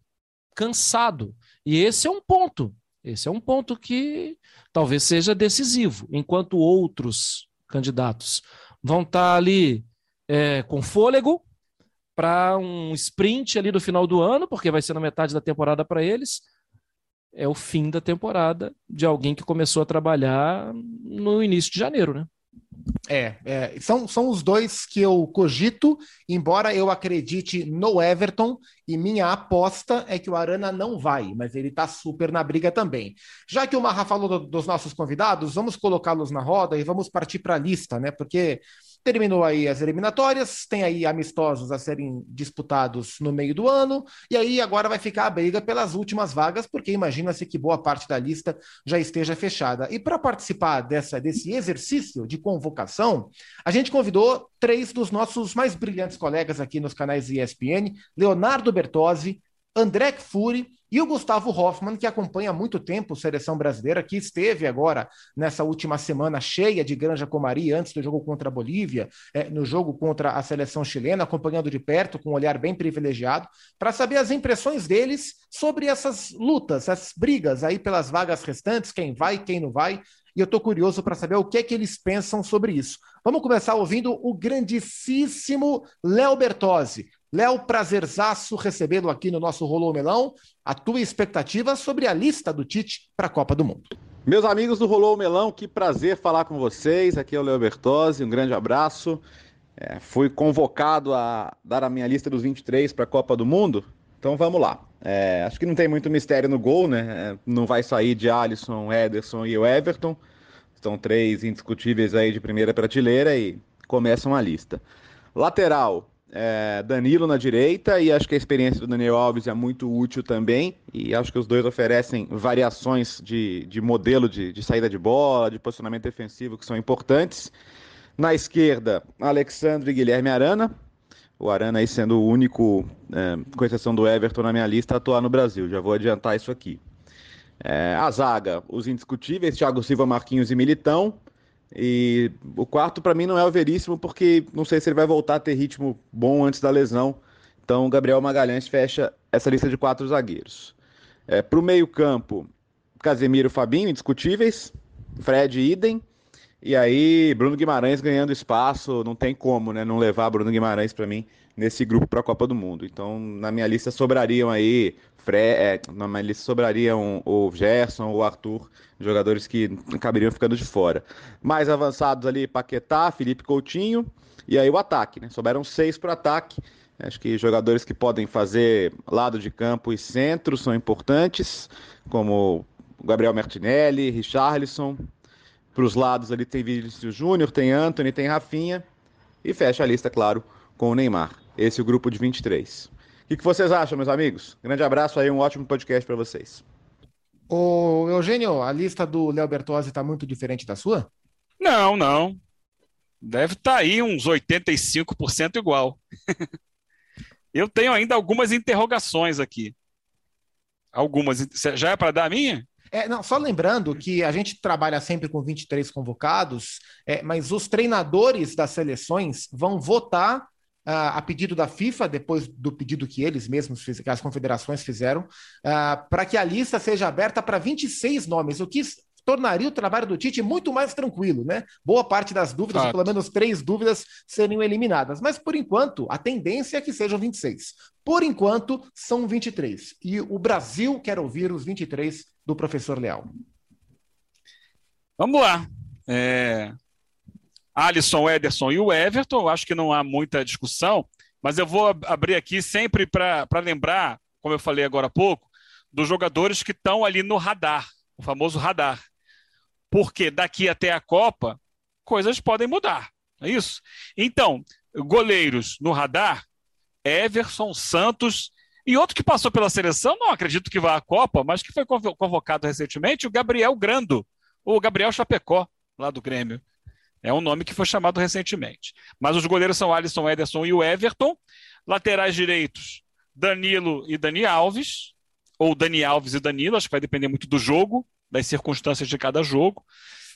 cansado. E esse é um ponto. Esse é um ponto que talvez seja decisivo, enquanto outros candidatos vão estar ali é, com fôlego para um sprint ali do final do ano, porque vai ser na metade da temporada para eles, é o fim da temporada de alguém que começou a trabalhar no início de janeiro, né? É, é, são, são os dois que eu cogito, embora eu acredite no Everton, e minha aposta é que o Arana não vai, mas ele tá super na briga também. Já que o Marra falou do, dos nossos convidados, vamos colocá-los na roda e vamos partir para a lista, né? Porque Terminou aí as eliminatórias, tem aí amistosos a serem disputados no meio do ano, e aí agora vai ficar a briga pelas últimas vagas, porque imagina-se que boa parte da lista já esteja fechada. E para participar dessa, desse exercício de convocação, a gente convidou três dos nossos mais brilhantes colegas aqui nos canais ESPN: Leonardo Bertozzi, André Fury e o Gustavo Hoffmann, que acompanha há muito tempo a seleção brasileira, que esteve agora nessa última semana cheia de Granja Comari, antes do jogo contra a Bolívia, é, no jogo contra a seleção chilena, acompanhando de perto, com um olhar bem privilegiado, para saber as impressões deles sobre essas lutas, essas brigas aí pelas vagas restantes, quem vai, quem não vai. E eu estou curioso para saber o que é que eles pensam sobre isso. Vamos começar ouvindo o grandíssimo Léo Bertozzi, Léo, prazerzaço recebê-lo aqui no nosso Rolou Melão. A tua expectativa sobre a lista do Tite para a Copa do Mundo. Meus amigos do Rolou Melão, que prazer falar com vocês. Aqui é o Léo Bertozzi, um grande abraço. É, fui convocado a dar a minha lista dos 23 para a Copa do Mundo, então vamos lá. É, acho que não tem muito mistério no gol, né? É, não vai sair de Alisson, Ederson e o Everton. São três indiscutíveis aí de primeira prateleira e começam a lista. Lateral, é, Danilo na direita e acho que a experiência do Daniel Alves é muito útil também e acho que os dois oferecem variações de, de modelo de, de saída de bola, de posicionamento defensivo que são importantes. Na esquerda, Alexandre e Guilherme Arana, o Arana aí sendo o único, é, com exceção do Everton na minha lista, a atuar no Brasil, já vou adiantar isso aqui. É, a zaga, os indiscutíveis, Thiago Silva, Marquinhos e Militão. E o quarto, para mim, não é o Veríssimo, porque não sei se ele vai voltar a ter ritmo bom antes da lesão. Então, Gabriel Magalhães fecha essa lista de quatro zagueiros. É, para o meio-campo, Casemiro Fabinho, indiscutíveis. Fred idem. E aí, Bruno Guimarães ganhando espaço, não tem como, né? Não levar Bruno Guimarães para mim nesse grupo para a Copa do Mundo. Então, na minha lista sobrariam aí, Fre é, na minha lista sobrariam o Gerson, o Arthur, jogadores que acabariam ficando de fora. Mais avançados ali, Paquetá, Felipe Coutinho, e aí o ataque, né? Sobraram seis para o ataque. Acho que jogadores que podem fazer lado de campo e centro são importantes, como Gabriel Martinelli, Richarlison. Para os lados ali tem Vinícius Júnior, tem Anthony, tem Rafinha. E fecha a lista, claro, com o Neymar. Esse é o grupo de 23. O que, que vocês acham, meus amigos? Grande abraço aí, um ótimo podcast para vocês. Ô, Eugênio, a lista do Léo Bertozzi está muito diferente da sua? Não, não. Deve estar tá aí uns 85% igual. <laughs> Eu tenho ainda algumas interrogações aqui. Algumas. Já é para dar a minha? É, não, só lembrando que a gente trabalha sempre com 23 convocados, é, mas os treinadores das seleções vão votar a pedido da FIFA, depois do pedido que eles mesmos, que as confederações fizeram, uh, para que a lista seja aberta para 26 nomes, o que tornaria o trabalho do Tite muito mais tranquilo, né? Boa parte das dúvidas, pelo menos três dúvidas, seriam eliminadas. Mas por enquanto, a tendência é que sejam 26. Por enquanto, são 23. E o Brasil quer ouvir os 23 do professor Leal. Vamos lá. É... Alisson, Ederson e o Everton, acho que não há muita discussão, mas eu vou abrir aqui sempre para lembrar, como eu falei agora há pouco, dos jogadores que estão ali no radar, o famoso radar. Porque daqui até a Copa, coisas podem mudar, é isso? Então, goleiros no radar, Everson, Santos e outro que passou pela seleção, não acredito que vá à Copa, mas que foi convocado recentemente, o Gabriel Grando, o Gabriel Chapecó, lá do Grêmio. É um nome que foi chamado recentemente. Mas os goleiros são Alisson, Ederson e o Everton. Laterais direitos, Danilo e Dani Alves. Ou Dani Alves e Danilo, acho que vai depender muito do jogo, das circunstâncias de cada jogo.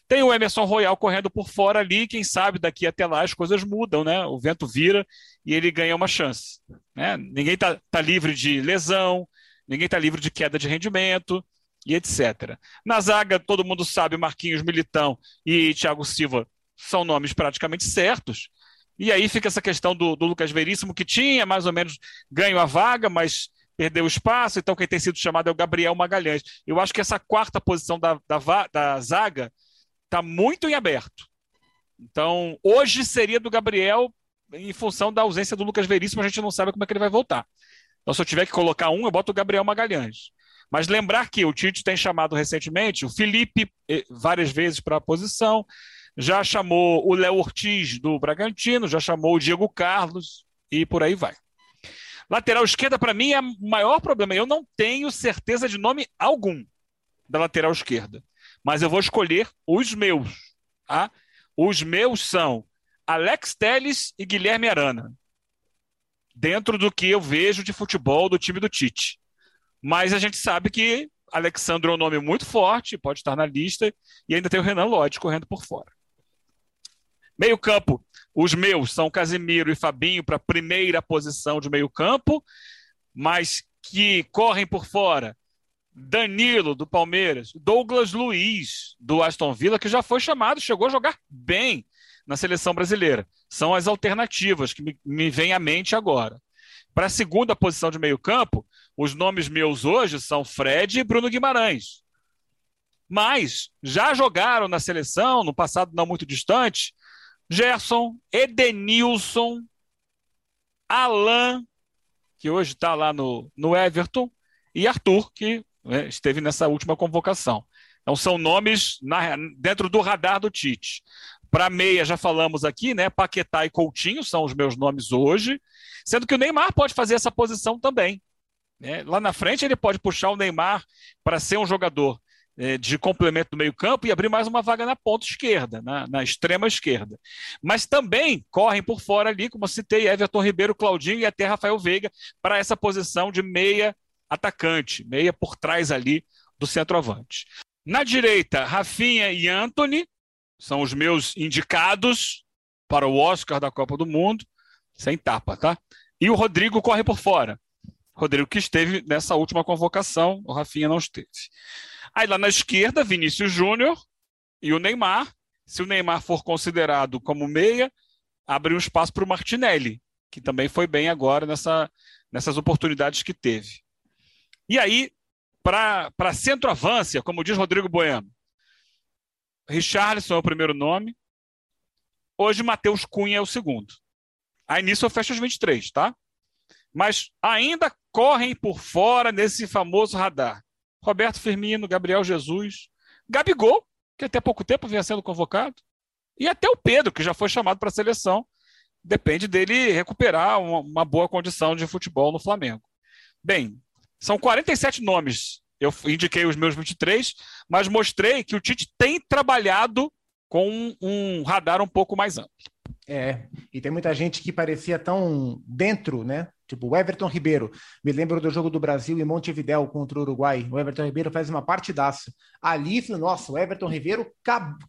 Tem o Emerson Royal correndo por fora ali, quem sabe daqui até lá as coisas mudam, né? O vento vira e ele ganha uma chance. Né? Ninguém está tá livre de lesão, ninguém está livre de queda de rendimento e etc. Na zaga, todo mundo sabe, Marquinhos Militão e Thiago Silva são nomes praticamente certos. E aí fica essa questão do, do Lucas Veríssimo, que tinha mais ou menos ganho a vaga, mas perdeu espaço, então quem tem sido chamado é o Gabriel Magalhães. Eu acho que essa quarta posição da, da, da zaga está muito em aberto. Então, hoje seria do Gabriel, em função da ausência do Lucas Veríssimo, a gente não sabe como é que ele vai voltar. Então, se eu tiver que colocar um, eu boto o Gabriel Magalhães. Mas lembrar que o Tite tem chamado recentemente o Felipe eh, várias vezes para a posição, já chamou o Léo Ortiz do Bragantino, já chamou o Diego Carlos e por aí vai. Lateral esquerda, para mim, é o maior problema. Eu não tenho certeza de nome algum da lateral esquerda, mas eu vou escolher os meus. Tá? Os meus são Alex Teles e Guilherme Arana, dentro do que eu vejo de futebol do time do Tite. Mas a gente sabe que Alexandre é um nome muito forte, pode estar na lista, e ainda tem o Renan Lodge correndo por fora. Meio campo, os meus são Casimiro e Fabinho para a primeira posição de meio campo, mas que correm por fora Danilo, do Palmeiras, Douglas Luiz, do Aston Villa, que já foi chamado, chegou a jogar bem na seleção brasileira. São as alternativas que me, me vêm à mente agora. Para a segunda posição de meio campo, os nomes meus hoje são Fred e Bruno Guimarães. Mas já jogaram na seleção, no passado não muito distante, Gerson, Edenilson, Alan, que hoje está lá no, no Everton, e Arthur, que né, esteve nessa última convocação. Então são nomes na, dentro do radar do Tite. Para meia, já falamos aqui, né? Paquetá e Coutinho são os meus nomes hoje, sendo que o Neymar pode fazer essa posição também. Né? Lá na frente, ele pode puxar o Neymar para ser um jogador de complemento do meio-campo e abrir mais uma vaga na ponta esquerda, na, na, extrema esquerda. Mas também correm por fora ali, como eu citei, Everton Ribeiro, Claudinho e até Rafael Veiga para essa posição de meia atacante, meia por trás ali do centroavante. Na direita, Rafinha e Anthony são os meus indicados para o Oscar da Copa do Mundo, sem tapa, tá? E o Rodrigo corre por fora. Rodrigo que esteve nessa última convocação, o Rafinha não esteve. Aí lá na esquerda, Vinícius Júnior e o Neymar. Se o Neymar for considerado como meia, abre um espaço para o Martinelli, que também foi bem agora nessa, nessas oportunidades que teve. E aí, para centroavância, como diz Rodrigo Bueno, Richarlison é o primeiro nome. Hoje, Matheus Cunha é o segundo. Aí nisso eu fecho os 23, tá? Mas ainda correm por fora nesse famoso radar. Roberto Firmino, Gabriel Jesus, Gabigol, que até pouco tempo vinha sendo convocado, e até o Pedro, que já foi chamado para a seleção. Depende dele recuperar uma, uma boa condição de futebol no Flamengo. Bem, são 47 nomes. Eu indiquei os meus 23, mas mostrei que o Tite tem trabalhado com um, um radar um pouco mais amplo. É, e tem muita gente que parecia tão dentro, né? Tipo, o Everton Ribeiro. Me lembro do jogo do Brasil em Montevidéu contra o Uruguai. O Everton Ribeiro faz uma partidaça. Ali, nossa, o Everton Ribeiro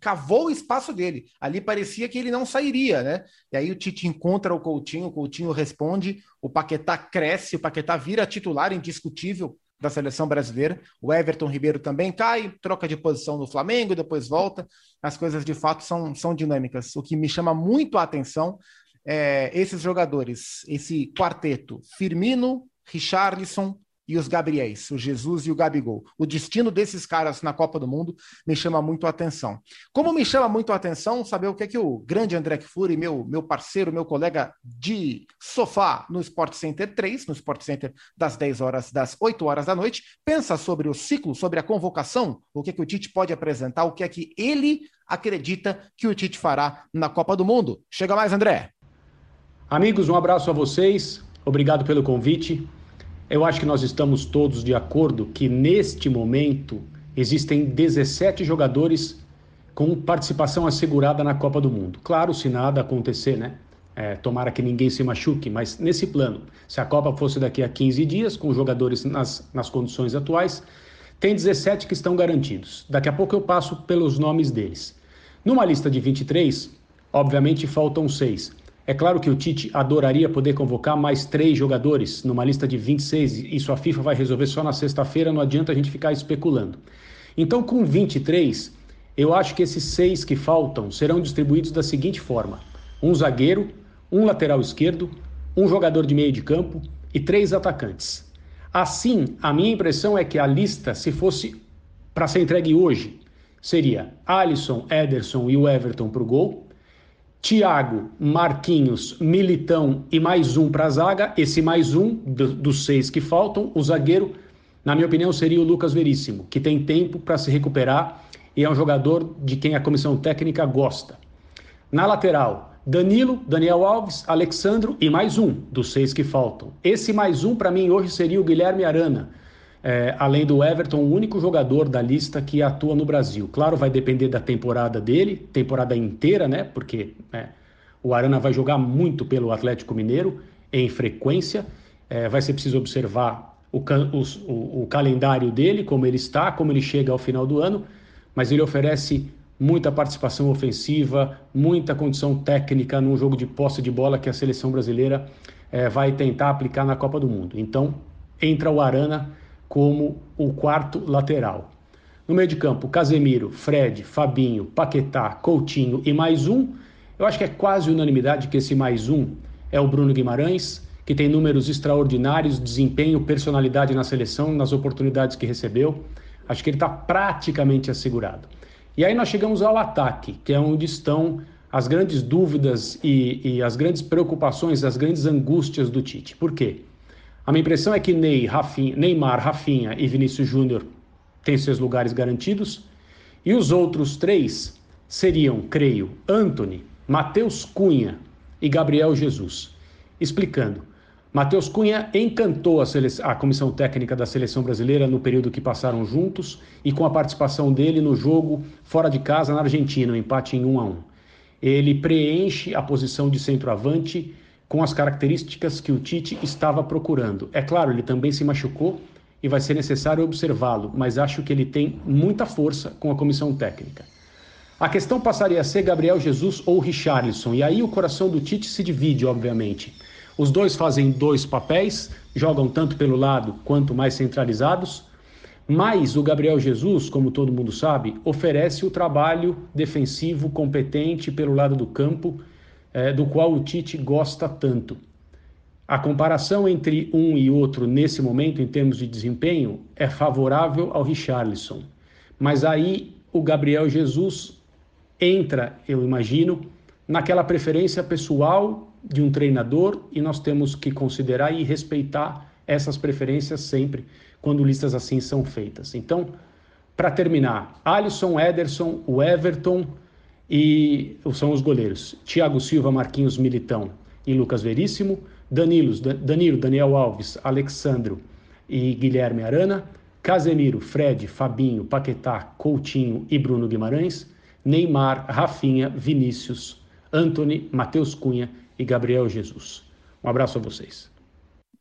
cavou o espaço dele. Ali parecia que ele não sairia, né? E aí o Tite encontra o Coutinho, o Coutinho responde, o Paquetá cresce, o Paquetá vira titular indiscutível da seleção brasileira. O Everton Ribeiro também cai, troca de posição no Flamengo, depois volta. As coisas de fato são, são dinâmicas. O que me chama muito a atenção é esses jogadores, esse quarteto, Firmino, Richarlison, e os Gabriéis, o Jesus e o Gabigol. O destino desses caras na Copa do Mundo me chama muito a atenção. Como me chama muito a atenção saber o que é que o grande André Kfouri, meu, meu parceiro, meu colega de sofá no Sport Center 3, no Sport Center das 10 horas, das 8 horas da noite, pensa sobre o ciclo, sobre a convocação, o que é que o Tite pode apresentar, o que é que ele acredita que o Tite fará na Copa do Mundo. Chega mais, André. Amigos, um abraço a vocês. Obrigado pelo convite. Eu acho que nós estamos todos de acordo que neste momento existem 17 jogadores com participação assegurada na Copa do Mundo. Claro, se nada acontecer, né? É, tomara que ninguém se machuque, mas nesse plano, se a Copa fosse daqui a 15 dias, com jogadores nas, nas condições atuais, tem 17 que estão garantidos. Daqui a pouco eu passo pelos nomes deles. Numa lista de 23, obviamente faltam seis. É claro que o Tite adoraria poder convocar mais três jogadores numa lista de 26. Isso a FIFA vai resolver só na sexta-feira, não adianta a gente ficar especulando. Então, com 23, eu acho que esses seis que faltam serão distribuídos da seguinte forma: um zagueiro, um lateral esquerdo, um jogador de meio de campo e três atacantes. Assim, a minha impressão é que a lista, se fosse para ser entregue hoje, seria Alisson, Ederson e o Everton para o gol. Thiago, Marquinhos, Militão e mais um para a zaga. Esse mais um do, dos seis que faltam, o zagueiro, na minha opinião, seria o Lucas Veríssimo, que tem tempo para se recuperar e é um jogador de quem a comissão técnica gosta. Na lateral, Danilo, Daniel Alves, Alexandro e mais um dos seis que faltam. Esse mais um, para mim, hoje seria o Guilherme Arana. É, além do Everton, o único jogador da lista que atua no Brasil. Claro, vai depender da temporada dele, temporada inteira, né? Porque é, o Arana vai jogar muito pelo Atlético Mineiro em frequência. É, vai ser preciso observar o, o, o calendário dele, como ele está, como ele chega ao final do ano. Mas ele oferece muita participação ofensiva, muita condição técnica num jogo de posse de bola que a seleção brasileira é, vai tentar aplicar na Copa do Mundo. Então, entra o Arana como o quarto lateral. No meio de campo, Casemiro, Fred, Fabinho, Paquetá, Coutinho e mais um. Eu acho que é quase unanimidade que esse mais um é o Bruno Guimarães, que tem números extraordinários, desempenho, personalidade na seleção, nas oportunidades que recebeu. Acho que ele está praticamente assegurado. E aí nós chegamos ao ataque, que é onde estão as grandes dúvidas e, e as grandes preocupações, as grandes angústias do Tite. Por quê? A minha impressão é que Ney, Rafinha, Neymar, Rafinha e Vinícius Júnior têm seus lugares garantidos. E os outros três seriam, creio, Anthony, Matheus Cunha e Gabriel Jesus. Explicando. Matheus Cunha encantou a, a, comissão técnica da seleção brasileira no período que passaram juntos e com a participação dele no jogo fora de casa na Argentina, um empate em 1 a 1. Ele preenche a posição de centroavante com as características que o Tite estava procurando. É claro, ele também se machucou e vai ser necessário observá-lo, mas acho que ele tem muita força com a comissão técnica. A questão passaria a ser Gabriel Jesus ou Richarlison, e aí o coração do Tite se divide, obviamente. Os dois fazem dois papéis, jogam tanto pelo lado quanto mais centralizados, mas o Gabriel Jesus, como todo mundo sabe, oferece o trabalho defensivo competente pelo lado do campo, é, do qual o Tite gosta tanto. A comparação entre um e outro nesse momento, em termos de desempenho, é favorável ao Richarlison. Mas aí o Gabriel Jesus entra, eu imagino, naquela preferência pessoal de um treinador e nós temos que considerar e respeitar essas preferências sempre quando listas assim são feitas. Então, para terminar, Alisson, Ederson, o Everton e são os goleiros. Thiago Silva, Marquinhos Militão e Lucas Veríssimo, Danilos, Danilo, Daniel Alves, Alexandro e Guilherme Arana, Casemiro, Fred, Fabinho, Paquetá, Coutinho e Bruno Guimarães, Neymar, Rafinha, Vinícius, Anthony, Matheus Cunha e Gabriel Jesus. Um abraço a vocês.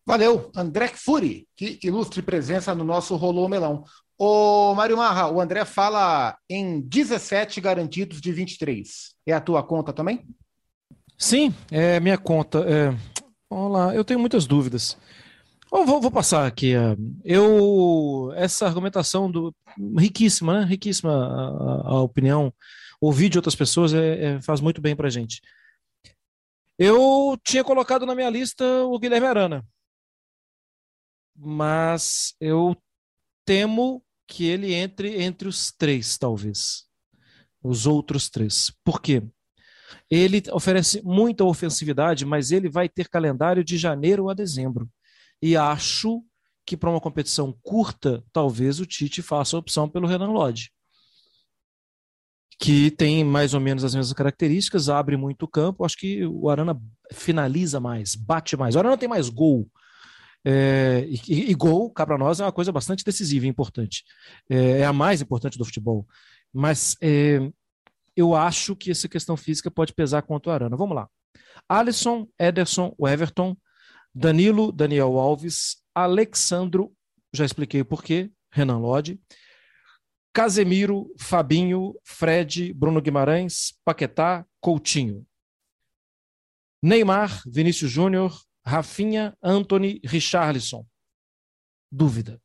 Valeu, André Furi, que ilustre presença no nosso Rolô Melão. Ô, Mário Marra, o André fala em 17 garantidos de 23. É a tua conta também? Sim, é minha conta. É... Eu tenho muitas dúvidas. Eu vou, vou, passar aqui. É, eu essa argumentação do riquíssima, né? Riquíssima a, a opinião. Ouvir de outras pessoas é, é, faz muito bem para gente. Eu tinha colocado na minha lista o Guilherme Arana, mas eu temo que ele entre entre os três, talvez. Os outros três. Por quê? Ele oferece muita ofensividade, mas ele vai ter calendário de janeiro a dezembro. E acho que para uma competição curta, talvez o Tite faça a opção pelo Renan Lodge que tem mais ou menos as mesmas características, abre muito campo. Acho que o Arana finaliza mais, bate mais. O Arana tem mais gol. É, e, e, gol, cá para nós, é uma coisa bastante decisiva e importante. É, é a mais importante do futebol. Mas é, eu acho que essa questão física pode pesar contra o Arana. Vamos lá. Alisson, Ederson, Everton, Danilo, Daniel Alves, Alexandro, já expliquei o porquê, Renan Lodge, Casemiro, Fabinho, Fred, Bruno Guimarães, Paquetá, Coutinho. Neymar, Vinícius Júnior, Rafinha, Anthony, Richarlison. Dúvida.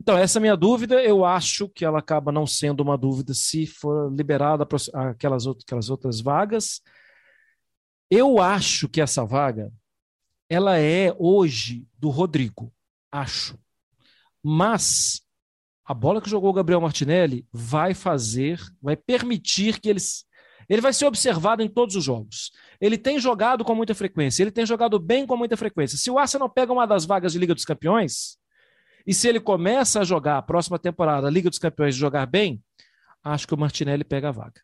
Então, essa é minha dúvida. Eu acho que ela acaba não sendo uma dúvida se for liberada aquelas, aquelas outras vagas. Eu acho que essa vaga ela é hoje do Rodrigo. Acho. Mas a bola que jogou o Gabriel Martinelli vai fazer, vai permitir que eles. Ele vai ser observado em todos os jogos. Ele tem jogado com muita frequência, ele tem jogado bem com muita frequência. Se o Arsenal pega uma das vagas de Liga dos Campeões, e se ele começa a jogar a próxima temporada, Liga dos Campeões, jogar bem, acho que o Martinelli pega a vaga.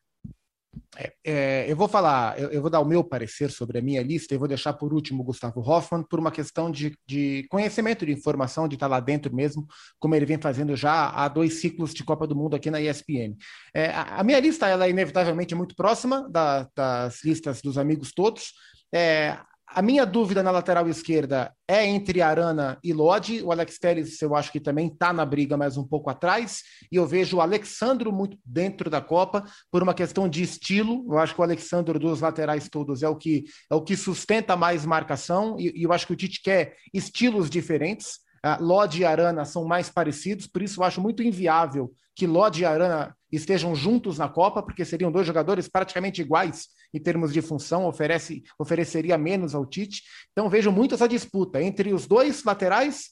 É, é, eu vou falar, eu, eu, vou dar o meu parecer sobre a minha lista e vou deixar por último o Gustavo Hoffmann por uma questão de, de, conhecimento, de informação, de estar lá dentro mesmo, como ele vem fazendo já há dois ciclos de Copa do Mundo aqui na ESPN. É, a, a, minha lista ela é inevitavelmente muito próxima da, das listas dos amigos todos. A minha dúvida na lateral esquerda é entre Arana e Lodi. O Alex Telles, eu acho que também está na briga, mas um pouco atrás. E eu vejo o Alexandro muito dentro da Copa por uma questão de estilo. Eu acho que o Alexandro dos laterais todos é o que é o que sustenta mais marcação. E, e eu acho que o Tite quer estilos diferentes. Uh, Lodi e Arana são mais parecidos, por isso eu acho muito inviável que Lodi e Arana estejam juntos na Copa, porque seriam dois jogadores praticamente iguais em termos de função, oferece, ofereceria menos ao Tite. Então vejo muito essa disputa entre os dois laterais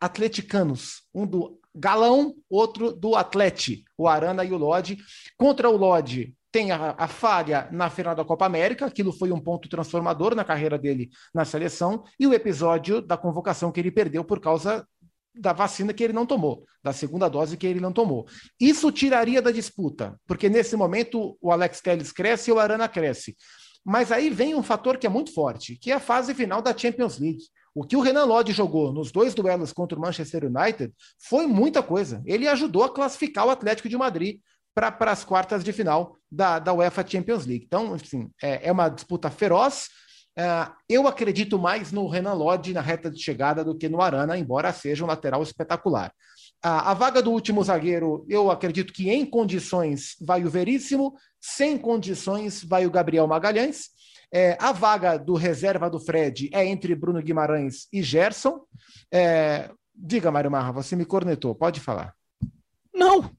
atleticanos, um do Galão, outro do Atlete, o Arana e o Lodi. Contra o Lodi, tem a, a, falha na final da Copa América, aquilo foi um ponto transformador na carreira dele na seleção, e o episódio da convocação que ele perdeu por causa da vacina que ele não tomou, da segunda dose que ele não tomou. Isso tiraria da disputa, porque nesse momento o Alex Telles cresce e o Arana cresce. Mas aí vem um fator que é muito forte, que é a fase final da Champions League. O que o Renan Lodge jogou nos dois duelos contra o Manchester United foi muita coisa. Ele ajudou a classificar o Atlético de Madrid para as quartas de final da, da UEFA Champions League. Então, assim, é, é uma disputa feroz, Uh, eu acredito mais no Renan Lodge na reta de chegada do que no Arana, embora seja um lateral espetacular. Uh, a vaga do último zagueiro, eu acredito que em condições vai o Veríssimo, sem condições vai o Gabriel Magalhães. É, a vaga do reserva do Fred é entre Bruno Guimarães e Gerson. É, diga, Mário Marra, você me cornetou, pode falar. Não,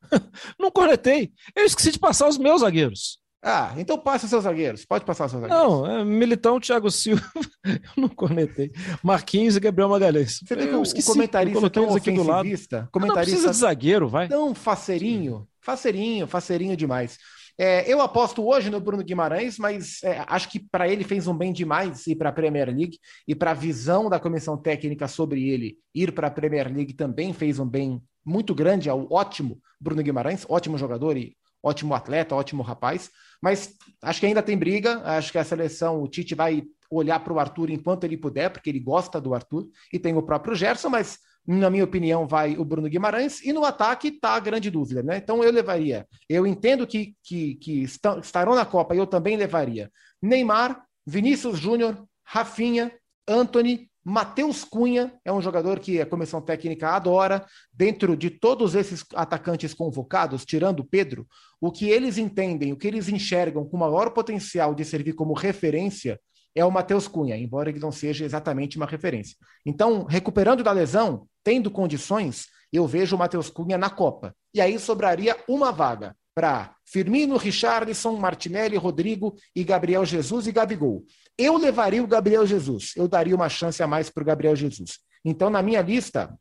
<laughs> não cornetei. Eu esqueci de passar os meus zagueiros. Ah, então passa seus zagueiros. Pode passar seus zagueiros. Não, é Militão, Thiago Silva. <laughs> eu não conectei. Marquinhos e Gabriel Magalhães. Você eu esqueci, comentarista tão aqui do lado. Comentarista não precisa de zagueiro, vai. Tão faceirinho. Faceirinho, faceirinho demais. É, eu aposto hoje no Bruno Guimarães, mas é, acho que para ele fez um bem demais ir para a Premier League e para a visão da comissão técnica sobre ele ir para a Premier League também fez um bem muito grande ao ótimo Bruno Guimarães, ótimo jogador e ótimo atleta, ótimo rapaz. Mas acho que ainda tem briga. Acho que a seleção, o Tite vai olhar para o Arthur enquanto ele puder, porque ele gosta do Arthur, e tem o próprio Gerson, mas na minha opinião, vai o Bruno Guimarães, e no ataque está a grande dúvida, né? Então eu levaria. Eu entendo que, que, que estarão na Copa, e eu também levaria Neymar, Vinícius Júnior, Rafinha, Anthony Matheus Cunha é um jogador que a comissão técnica adora. Dentro de todos esses atacantes convocados, tirando Pedro, o que eles entendem, o que eles enxergam com maior potencial de servir como referência é o Matheus Cunha, embora ele não seja exatamente uma referência. Então, recuperando da lesão, tendo condições, eu vejo o Matheus Cunha na Copa. E aí sobraria uma vaga para Firmino, Richarlison, Martinelli, Rodrigo e Gabriel Jesus e Gabigol. Eu levaria o Gabriel Jesus. Eu daria uma chance a mais para o Gabriel Jesus. Então, na minha lista,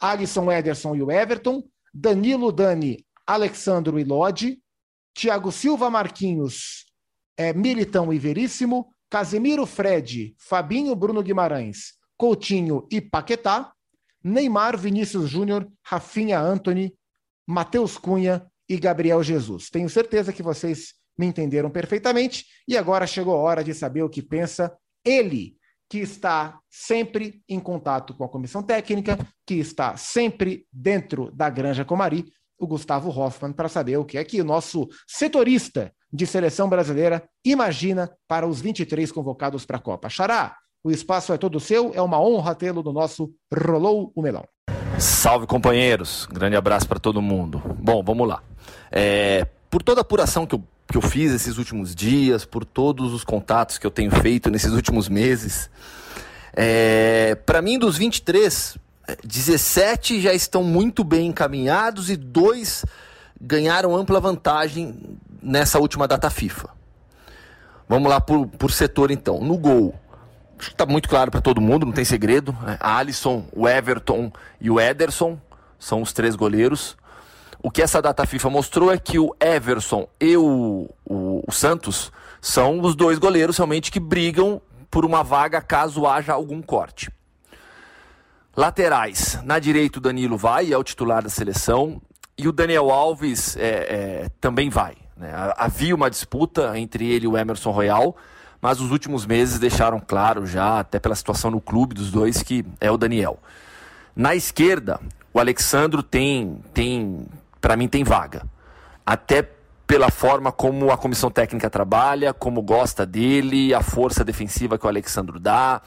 Alisson, Ederson e o Everton, Danilo, Dani, Alexandro e Lodi, Thiago Silva, Marquinhos, é, Militão e Veríssimo, Casemiro, Fred, Fabinho, Bruno Guimarães, Coutinho e Paquetá, Neymar, Vinícius Júnior, Rafinha, Anthony, Matheus Cunha e Gabriel Jesus. Tenho certeza que vocês me entenderam perfeitamente e agora chegou a hora de saber o que pensa ele, que está sempre em contato com a comissão técnica, que está sempre dentro da Granja Comari, o Gustavo Hoffman, para saber o que é que o nosso setorista de seleção brasileira imagina para os 23 convocados para a Copa. Xará, o espaço é todo seu, é uma honra tê-lo no nosso Rolou o Melão. Salve, companheiros. Grande abraço para todo mundo. Bom, vamos lá. É, por toda a apuração que eu que eu fiz esses últimos dias, por todos os contatos que eu tenho feito nesses últimos meses. É, Para mim, dos 23, 17 já estão muito bem encaminhados e dois ganharam ampla vantagem nessa última data FIFA. Vamos lá por, por setor então. No gol, está muito claro para todo mundo, não tem segredo. Né? Alisson, o Everton e o Ederson são os três goleiros. O que essa data FIFA mostrou é que o Everson e o, o, o Santos são os dois goleiros realmente que brigam por uma vaga caso haja algum corte. Laterais. Na direita, o Danilo vai, é o titular da seleção. e o Daniel Alves é, é, também vai. Né? Havia uma disputa entre ele e o Emerson Royal, mas os últimos meses deixaram claro já, até pela situação no clube dos dois, que é o Daniel. Na esquerda, o Alexandro tem, tem para mim, tem vaga. Até pela forma como a comissão técnica trabalha, como gosta dele, a força defensiva que o Alexandro dá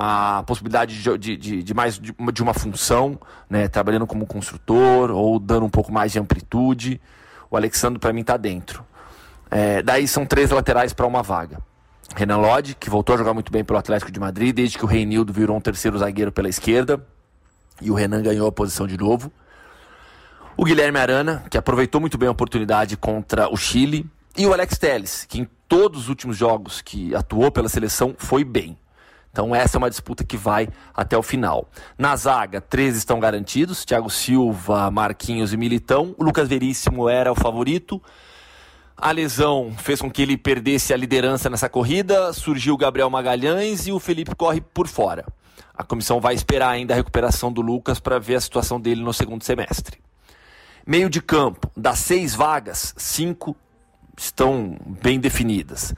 a possibilidade de, de, de mais de uma, de uma, função, né, trabalhando como construtor ou dando um pouco mais de amplitude. O Alexandre, para mim, está dentro. É, daí são três laterais para uma vaga. Renan Lodge, que voltou a jogar muito bem pelo Atlético de Madrid, desde que o Reinildo virou um terceiro zagueiro pela esquerda. E o Renan ganhou a posição de novo. O Guilherme Arana, que aproveitou muito bem a oportunidade contra o Chile. E o Alex Telles, que em todos os últimos jogos que atuou pela seleção foi bem. Então essa é uma disputa que vai até o final. Na zaga, três estão garantidos: Thiago Silva, Marquinhos e Militão. O Lucas Veríssimo era o favorito. A lesão fez com que ele perdesse a liderança nessa corrida. Surgiu o Gabriel Magalhães e o Felipe corre por fora. A comissão vai esperar ainda a recuperação do Lucas para ver a situação dele no segundo semestre. Meio de campo, das seis vagas, cinco estão bem definidas.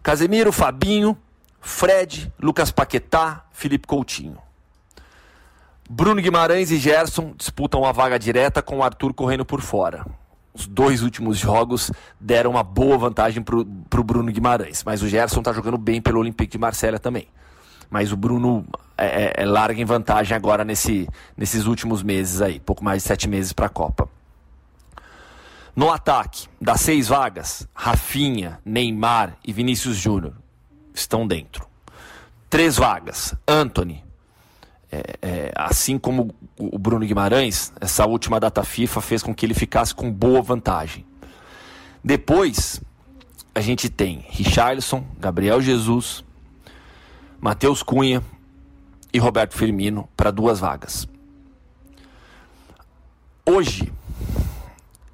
Casemiro, Fabinho, Fred, Lucas Paquetá, Felipe Coutinho. Bruno Guimarães e Gerson disputam a vaga direta com o Arthur correndo por fora. Os dois últimos jogos deram uma boa vantagem para o Bruno Guimarães, mas o Gerson está jogando bem pelo Olympique de Marselha também. Mas o Bruno é, é, é larga em vantagem agora nesse, nesses últimos meses aí, pouco mais de sete meses para a Copa. No ataque, das seis vagas, Rafinha, Neymar e Vinícius Júnior estão dentro. Três vagas. Anthony, é, é, assim como o Bruno Guimarães, essa última data FIFA fez com que ele ficasse com boa vantagem. Depois, a gente tem Richarlison, Gabriel Jesus, Matheus Cunha e Roberto Firmino para duas vagas. Hoje,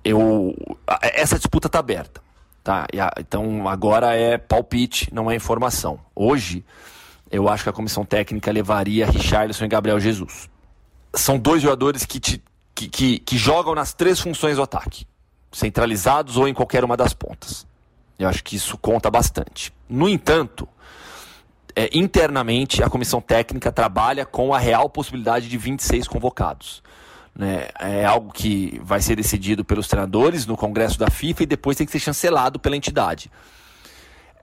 eu, essa disputa está aberta. Tá? Então agora é palpite, não é informação. Hoje, eu acho que a comissão técnica levaria Richarlison e Gabriel Jesus. São dois jogadores que, te, que, que, que jogam nas três funções do ataque, centralizados ou em qualquer uma das pontas. Eu acho que isso conta bastante. No entanto, é, internamente a comissão técnica trabalha com a real possibilidade de 26 convocados. Né? É algo que vai ser decidido pelos treinadores no Congresso da FIFA e depois tem que ser chancelado pela entidade.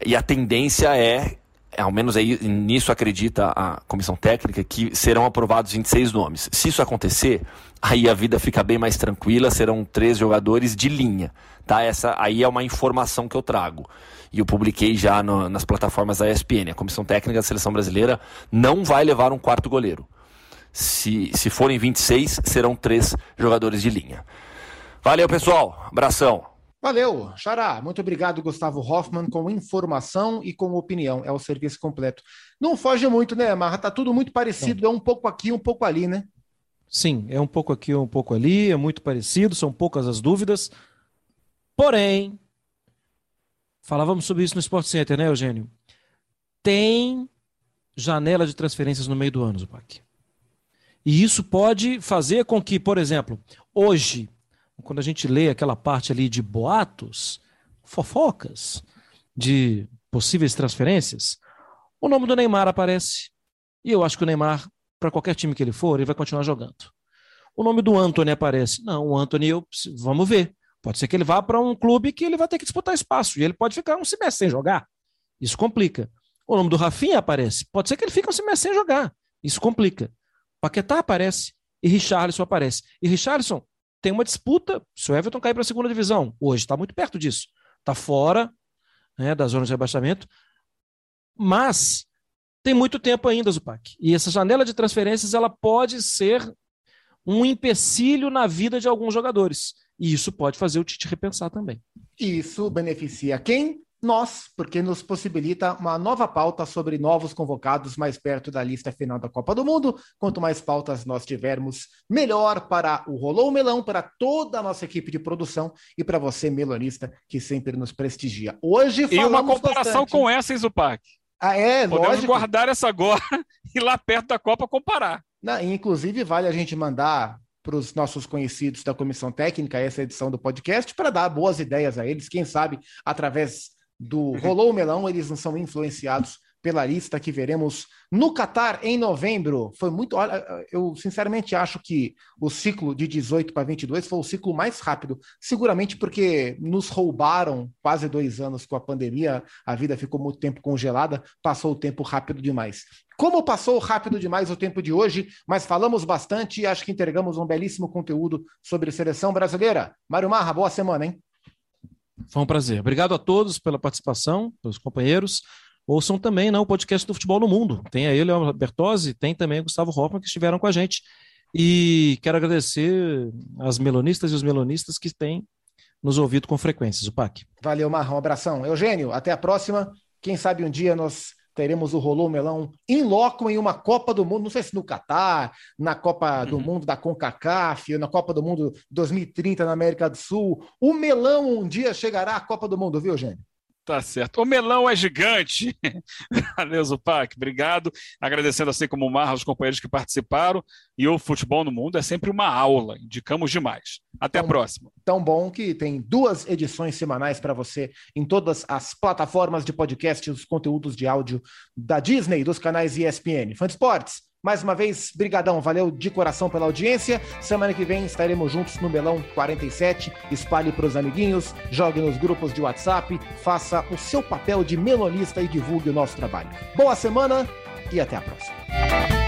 E a tendência é, ao menos nisso acredita a comissão técnica, que serão aprovados 26 nomes. Se isso acontecer, aí a vida fica bem mais tranquila, serão três jogadores de linha. Tá? Essa aí é uma informação que eu trago. E eu publiquei já no, nas plataformas da ESPN. A comissão técnica da seleção brasileira não vai levar um quarto goleiro. Se, se forem 26, serão três jogadores de linha. Valeu, pessoal. Abração. Valeu, Xará. Muito obrigado, Gustavo Hoffman, com informação e com opinião. É o serviço completo. Não foge muito, né, Marra? Tá tudo muito parecido. É um pouco aqui, um pouco ali, né? Sim, é um pouco aqui, um pouco ali. É muito parecido. São poucas as dúvidas. Porém, falávamos sobre isso no Sport Center, né, Eugênio? Tem janela de transferências no meio do ano, Zupac. E isso pode fazer com que, por exemplo, hoje, quando a gente lê aquela parte ali de boatos, fofocas, de possíveis transferências, o nome do Neymar aparece. E eu acho que o Neymar, para qualquer time que ele for, ele vai continuar jogando. O nome do Anthony aparece. Não, o Anthony, eu, vamos ver. Pode ser que ele vá para um clube que ele vai ter que disputar espaço. E ele pode ficar um semestre sem jogar. Isso complica. O nome do Rafinha aparece. Pode ser que ele fique um semestre sem jogar. Isso complica. Paquetá aparece e Richarlison aparece. E Richarlison tem uma disputa se o Everton cair para a segunda divisão. Hoje está muito perto disso. Está fora né, da zona de rebaixamento. Mas tem muito tempo ainda, Zupac. E essa janela de transferências ela pode ser um empecilho na vida de alguns jogadores. E isso pode fazer o Tite repensar também. Isso beneficia quem? nós, porque nos possibilita uma nova pauta sobre novos convocados mais perto da lista final da Copa do Mundo. Quanto mais pautas nós tivermos, melhor para o Rolou Melão, para toda a nossa equipe de produção e para você, melonista, que sempre nos prestigia. Hoje E uma comparação bastante. com essa, Zupac. Ah, é, Podemos lógico. guardar essa agora <laughs> e lá perto da Copa comparar. Não, inclusive, vale a gente mandar para os nossos conhecidos da comissão técnica essa edição do podcast para dar boas ideias a eles. Quem sabe, através do <laughs> Rolou o Melão, eles não são influenciados pela lista que veremos no Catar em novembro. Foi muito. Olha, eu sinceramente acho que o ciclo de 18 para 22 foi o ciclo mais rápido, seguramente porque nos roubaram quase dois anos com a pandemia, a vida ficou muito tempo congelada, passou o tempo rápido demais. Como passou rápido demais o tempo de hoje, mas falamos bastante e acho que entregamos um belíssimo conteúdo sobre seleção brasileira. Mário Marra, boa semana, hein? Foi um prazer. Obrigado a todos pela participação, pelos companheiros. Ouçam também né, o podcast do Futebol no Mundo. Tem a ele, o Bertozzi, tem também o Gustavo Hoffman, que estiveram com a gente. E quero agradecer as melonistas e os melonistas que têm nos ouvido com frequência, Zupac. Valeu, Marrão. Um abração. Eugênio, até a próxima. Quem sabe um dia nós teremos o Rolô Melão em loco em uma Copa do Mundo, não sei se no Catar, na Copa do uhum. Mundo da CONCACAF, na Copa do Mundo 2030 na América do Sul. O Melão um dia chegará à Copa do Mundo, viu, Eugênio? Tá certo. O melão é gigante. <laughs> Valeu, Zupac. Obrigado. Agradecendo, assim como o Marra, aos companheiros que participaram. E o Futebol no Mundo é sempre uma aula. Indicamos demais. Até tão, a próxima. Tão bom que tem duas edições semanais para você em todas as plataformas de podcast, os conteúdos de áudio da Disney, dos canais ESPN. Fã de Esportes mais uma vez, brigadão, valeu de coração pela audiência. Semana que vem estaremos juntos no Melão 47. Espalhe para os amiguinhos, jogue nos grupos de WhatsApp, faça o seu papel de melonista e divulgue o nosso trabalho. Boa semana e até a próxima.